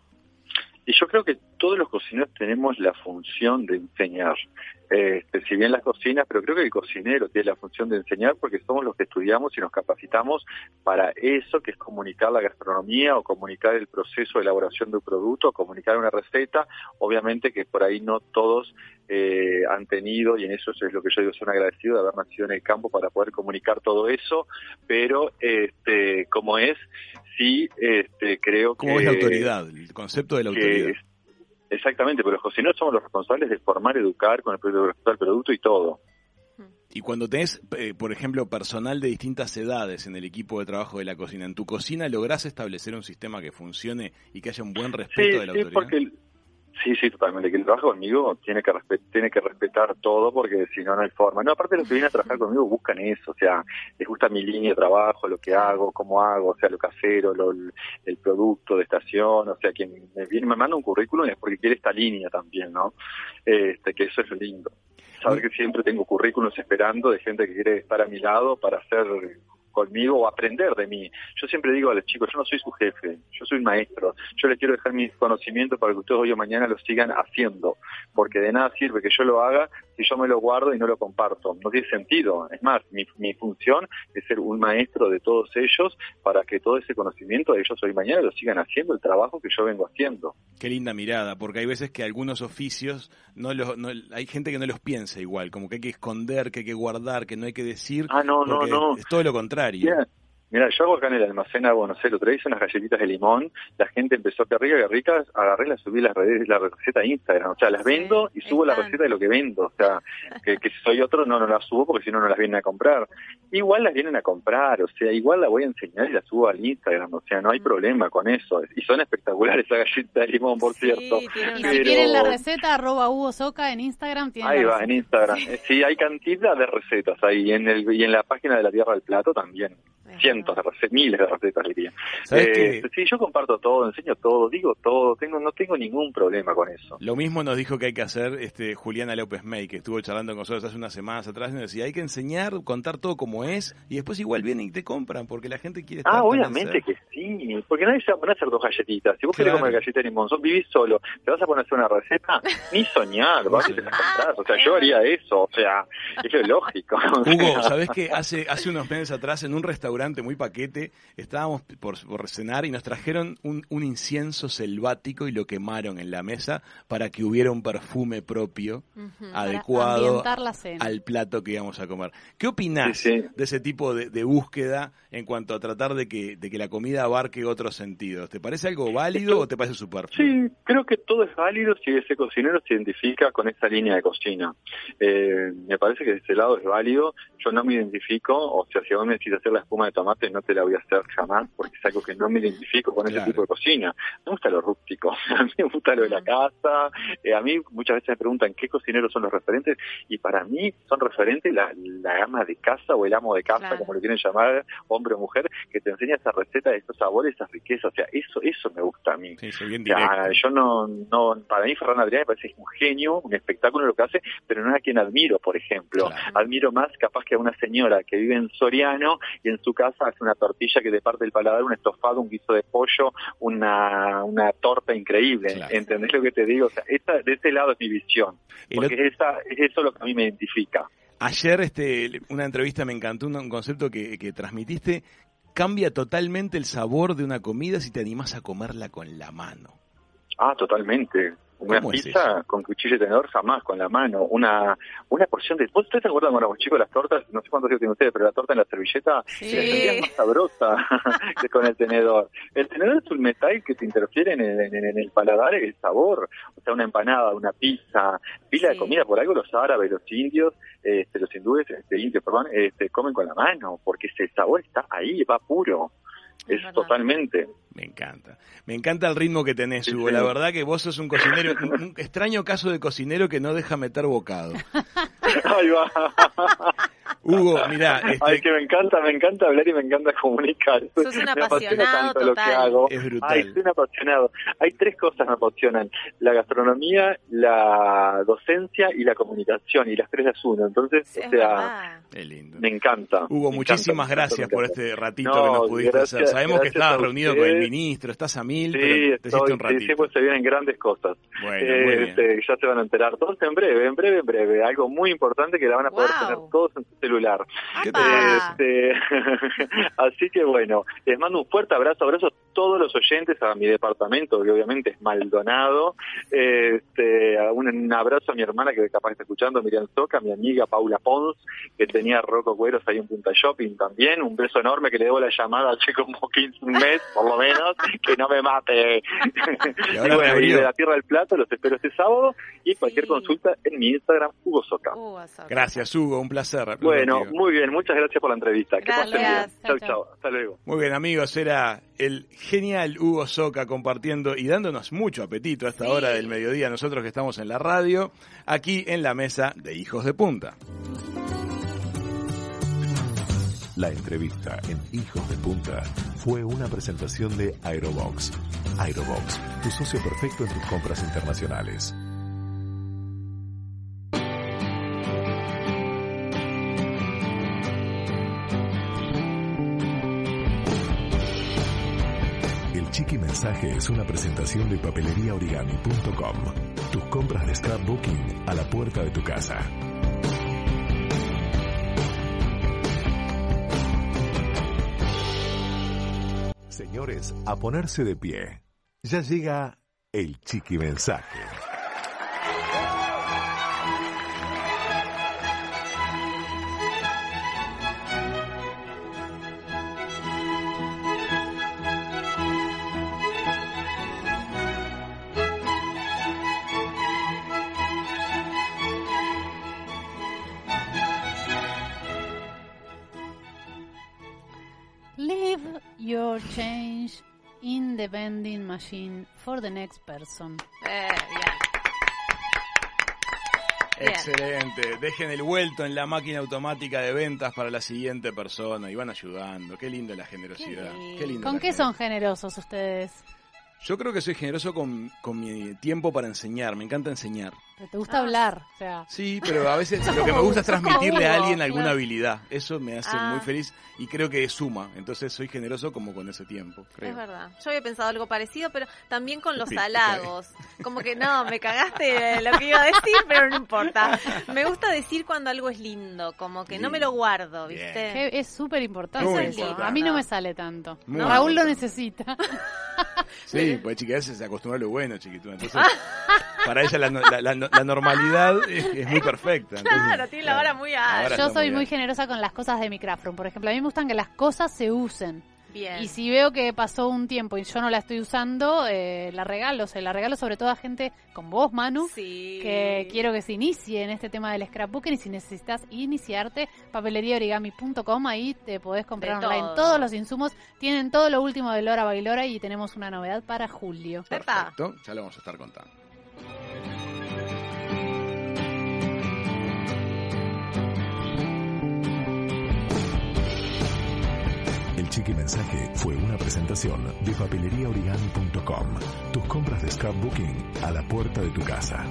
Y yo creo que todos los cocineros tenemos la función de enseñar. Este, si bien las cocinas, pero creo que el cocinero tiene la función de enseñar porque somos los que estudiamos y nos capacitamos para eso, que es comunicar la gastronomía o comunicar el proceso de elaboración de un producto, o comunicar una receta. Obviamente que por ahí no todos eh, han tenido, y en eso es lo que yo digo, soy un agradecido de haber nacido en el campo para poder comunicar todo eso, pero este, como es, sí este, creo ¿Cómo que... ves la autoridad, el concepto de la autoridad? es- exactamente, pero los cocineros somos los responsables de formar, educar con el producto, el producto y todo. Y cuando tenés, eh, por ejemplo, personal de distintas edades en el equipo de trabajo de la cocina, ¿en tu cocina lográs establecer un sistema que funcione y que haya un buen respeto Sí, de la sí, autoridad? porque sí, sí, totalmente. Que el trabajo conmigo tiene que tiene que respetar todo porque si no no hay forma. No, aparte los que vienen a trabajar conmigo buscan eso, o sea, les gusta mi línea de trabajo, lo que hago, cómo hago, o sea, lo casero, lo, el producto de estación, o sea, quien me viene me manda un currículum es porque quiere esta línea también, ¿no? Este, que eso es lo lindo. Saber que siempre tengo currículums esperando de gente que quiere estar a mi lado para hacer conmigo o aprender de mí. Yo siempre digo a los chicos, yo no soy su jefe, yo soy un maestro, yo les quiero dejar mis conocimientos para que ustedes hoy o mañana lo sigan haciendo, porque de nada sirve que yo lo haga si yo me lo guardo y no lo comparto. No tiene sentido. Es más, mi, mi función es ser un maestro de todos ellos para que todo ese conocimiento de ellos hoy y mañana lo sigan haciendo el trabajo que yo vengo haciendo. Qué linda mirada, porque hay veces que algunos oficios, no los, no, hay gente que no los piensa igual, como que hay que esconder, que hay que guardar, que no hay que decir. Ah, no, no, no. Es todo lo contrario. Mira, Mira, yo hago acá en el almacén, no sé, lo traes unas galletitas de limón, la gente empezó, que rica, que ricas, agarré, las subí las redes, la receta a Instagram, o sea, las vendo y subo la receta de lo que vendo, o sea, que, que si soy otro no, no las subo porque si no, no las vienen a comprar. Igual las vienen a comprar, o sea, igual la voy a enseñar y las subo al Instagram, o sea, no hay Mm. problema con eso. Y son espectaculares esas galletas de limón, por Sí, cierto. Y una- si Pero- quieren la receta, arroba Hugo Soca en Instagram. Tienen Ahí la va, en. Instagram. Sí, hay cantidad de recetas ahí, en, el, y en la página de la Tierra del Plato también. Cientos de recetas, miles de recetas diría. ¿Sabes Eh? Sí, yo comparto todo, enseño todo, digo todo, tengo no tengo ningún problema con eso. Lo mismo nos dijo que hay que hacer este Juliana López May, que estuvo charlando con nosotros hace unas semanas atrás y nos decía, hay que enseñar, contar todo como es, y después igual vienen y te compran, porque la gente quiere estar Ah, obviamente que sí, porque nadie se va a poner a hacer dos galletitas. Si vos querés Claro. comer galleta limón, sos- vivís solo, ¿te vas a poner a hacer una receta? Ni soñar, vas. O sea, yo haría eso, o sea, es lo lógico. Hugo, ¿sabés que hace, hace unos meses atrás en un restaurante muy paquete estábamos por, por cenar y nos trajeron un, un incienso selvático y lo quemaron en la mesa para que hubiera un perfume propio adecuado al plato que íbamos a comer. ¿Qué opinás Sí, sí. de ese tipo de, de búsqueda en cuanto a tratar de que, de que la comida abarque otros sentidos? ¿Te parece algo válido o te parece superfluo? Sí, creo que todo es válido si ese cocinero se identifica con esa línea de cocina. Eh, me parece que de ese lado es válido. Yo no me identifico, o sea, si vos me decís hacer la espuma de tomate, no te la voy a hacer jamás, porque es algo que no me identifico con Claro. ese tipo de cocina. Me gusta lo rústico, a mí me gusta lo de la casa. Eh, a mí muchas veces me preguntan qué cocineros son los referentes, y para mí son referentes la, la gama de casa o el amo de casa, Claro. como lo quieren llamar, hombre o mujer, que te enseña esa receta, esos sabores, esas riquezas. O sea, eso, eso me gusta a mí. Sí, soy bien O sea, yo no, no, para mí Ferran Adrián me parece un genio, un espectáculo lo que hace, pero no es a quien admiro, por ejemplo. Claro. Admiro más capaz que a una señora que vive en Soriano y en su casa hace una tortilla que te parte el paladar, un estofado, un guiso de pollo, una, una torta increíble. Claro. ¿Entendés lo que te digo? O sea, esa, de ese lado es mi visión. Porque esa, es eso lo que a mí me identifica. Ayer este, una entrevista me encantó, un, un concepto que, que transmitiste. Cambia totalmente el sabor de una comida si te animás a comerla con la mano. Ah, totalmente. Una ¿Cómo es pizza con cuchillo y tenedor jamás, con la mano. Una una porción de... ¿Vos ustedes se acuerdan cuando éramos chicos las tortas? No sé cuántos días tienen ustedes, pero la torta en la servilleta Sí. la más sabrosa que con el tenedor. El tenedor es un metal que te interfiere en el, en, en el paladar el sabor. O sea, una empanada, una pizza, pila de comida. Por algo los árabes, los indios, este, los hindúes, este, indios, perdón, este, comen con la mano, porque ese sabor está ahí, va puro. Es totalmente. Me encanta. Me encanta el ritmo que tenés, Hugo. sí. La verdad que vos sos un cocinero, un, extraño caso de cocinero que no deja meter bocado. Ahí va. Hugo, mirá, este, Ay, que me encanta, me encanta hablar y me encanta comunicar. Sos un me apasiona apasionado tanto lo que hago. es brutal. Ay, soy un apasionado. Hay tres cosas que me apasionan. La gastronomía, la docencia y la comunicación. Y las tres las uno. Entonces, Sí, o sea, lindo. me encanta. Hugo, me muchísimas encanta, gracias por este ratito No, que nos pudiste gracias- hacer. Sabemos que a reunido con el ministro, estás a mil, Sí, pero te hiciste estoy, un ratito. sí, pues se vienen grandes cosas. Bueno, muy bien. Este, ya se van a enterar todos en breve, en breve, en breve. Algo muy importante que la van a poder Wow. tener todos en su celular. ¿Qué te ¡Apa! Este, así que bueno, les mando un fuerte abrazo, abrazo a todos los oyentes, a mi departamento, que obviamente es Maldonado, este, a un, un abrazo a mi hermana que capaz está escuchando, Miriam Soca, a mi amiga Paula Pons, que tenía Rocco Cueros ahí en Punta Shopping también, un beso enorme que le debo la llamada hace como 15 un mes, por lo menos, que no me mate. Y ahora bueno, de la Tierra del Plato los espero este sábado y cualquier Sí. consulta en mi Instagram, Hugo Soca. Uh. Gracias, Hugo, un placer. Bueno, contigo. muy bien, muchas gracias por la entrevista. Que pasen bien. Gracias. Chau, Chau, chau. Hasta luego. Muy bien, amigos, era el genial Hugo Soca compartiendo y dándonos mucho apetito a esta Sí. hora del mediodía, nosotros que estamos en la radio, aquí en la mesa de Hijos de Punta. La entrevista en Hijos de Punta fue una presentación de Aerobox. Aerobox, tu socio perfecto en tus compras internacionales. El Chiqui Mensaje es una presentación de papeleriaorigami.com. Tus compras de scrapbooking a la puerta de tu casa. Señores, a ponerse de pie. Ya llega el Chiqui Mensaje. Machine for the next person. Eh, bien. Excelente. Dejen el vuelto en la máquina automática de ventas para la siguiente persona y van ayudando. Qué linda la generosidad. Qué Qué lindo ¿Con qué son generosos ustedes? Yo creo que soy generoso con, con mi tiempo para enseñar. Me encanta enseñar. Pero ¿Te gusta hablar? O sea, Sí, pero a veces lo que me gusta es transmitirle a alguien alguna claro. habilidad. Eso me hace Ah. muy feliz y creo que suma. Entonces soy generoso como con ese tiempo. Creo. Es verdad. Yo había pensado algo parecido, pero también con los Sí, halagos. Como que no, me cagaste lo que iba a decir, pero no importa. Me gusta decir cuando algo es lindo, como que no me lo guardo. ¿viste? que es súper importante. A mí no me sale tanto. Muy Raúl lo necesita. Sí, pues chiquita se acostumbra a lo bueno, chiquituna. Entonces, para ella la, no- la- la- la normalidad es, es muy perfecta. Entonces, Claro, tiene la vara muy alta. Ahora Yo soy muy generosa con las cosas de mi craft room. Por ejemplo, a mí me gustan que las cosas se usen. Bien. Y si veo que pasó un tiempo y yo no la estoy usando, eh, la regalo. Se la regalo sobre todo a gente con vos, Manu, Sí. que quiero que se inicie en este tema del scrapbooking. Y si necesitas iniciarte, papeleriaorigami.com, ahí te podés comprar De online todo. todos los insumos. Tienen todo lo último de Lora Bailora y tenemos una novedad para julio. Perfecto, ya lo vamos a estar contando. Chiqui Mensaje fue una presentación de papeleriaorigami.com. Tus compras de scrapbooking a la puerta de tu casa.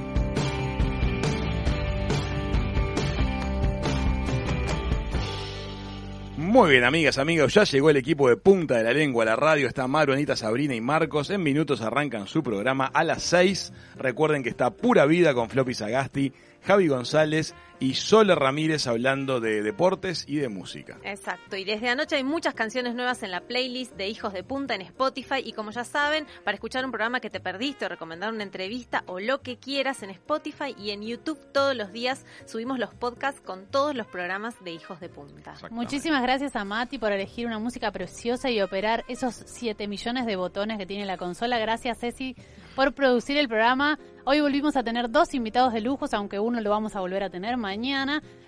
Muy bien, amigas, amigos, ya llegó el equipo de Punta de la Lengua, la radio, está Maru, Anita, Sabrina y Marcos. En minutos arrancan su programa a las 6. Recuerden que está Pura Vida con Floppy Sagasti, Javi González y Sole Ramírez hablando de deportes y de música. Exacto, y desde anoche hay muchas canciones nuevas en la playlist de Hijos de Punta en Spotify y como ya saben, para escuchar un programa que te perdiste o recomendar una entrevista o lo que quieras en Spotify y en YouTube todos los días subimos los podcasts con todos los programas de Hijos de Punta. Muchísimas gracias a Mati por elegir una música preciosa y operar esos 7 millones de botones que tiene la consola. Gracias, Ceci, por producir el programa. Hoy volvimos a tener dos invitados de lujos, aunque uno lo vamos a volver a tener mañana.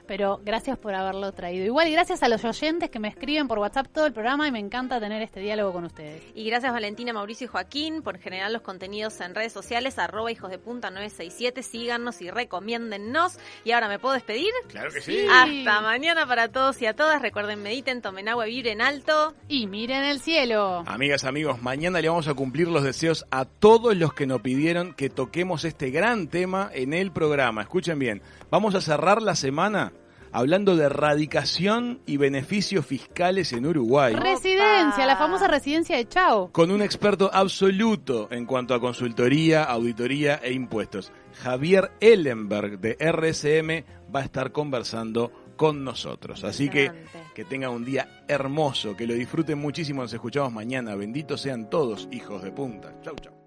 Pero gracias por haberlo traído. Igual, y gracias a los oyentes que me escriben por WhatsApp todo el programa y me encanta tener este diálogo con ustedes. Y gracias Valentina, Mauricio y Joaquín por generar los contenidos en redes sociales, arroba hijos de punta 967, síganos y recomiéndennos. Y ahora me puedo despedir. Claro que sí. Hasta mañana para todos y a todas. Recuerden, mediten, tomen agua, vibren alto. Y miren el cielo. Amigas, amigos, mañana le vamos a cumplir los deseos a todos los que nos pidieron que toquemos este gran tema en el programa. Escuchen bien, vamos a cerrar la semana hablando de erradicación y beneficios fiscales en Uruguay. Residencia, la famosa residencia de Chao. Con un experto absoluto en cuanto a consultoría, auditoría e impuestos. Javier Ellenberg de RSM va a estar conversando con nosotros. Así que que tengan un día hermoso, que lo disfruten muchísimo. Nos escuchamos mañana. Benditos sean todos, hijos de punta. Chau, chau.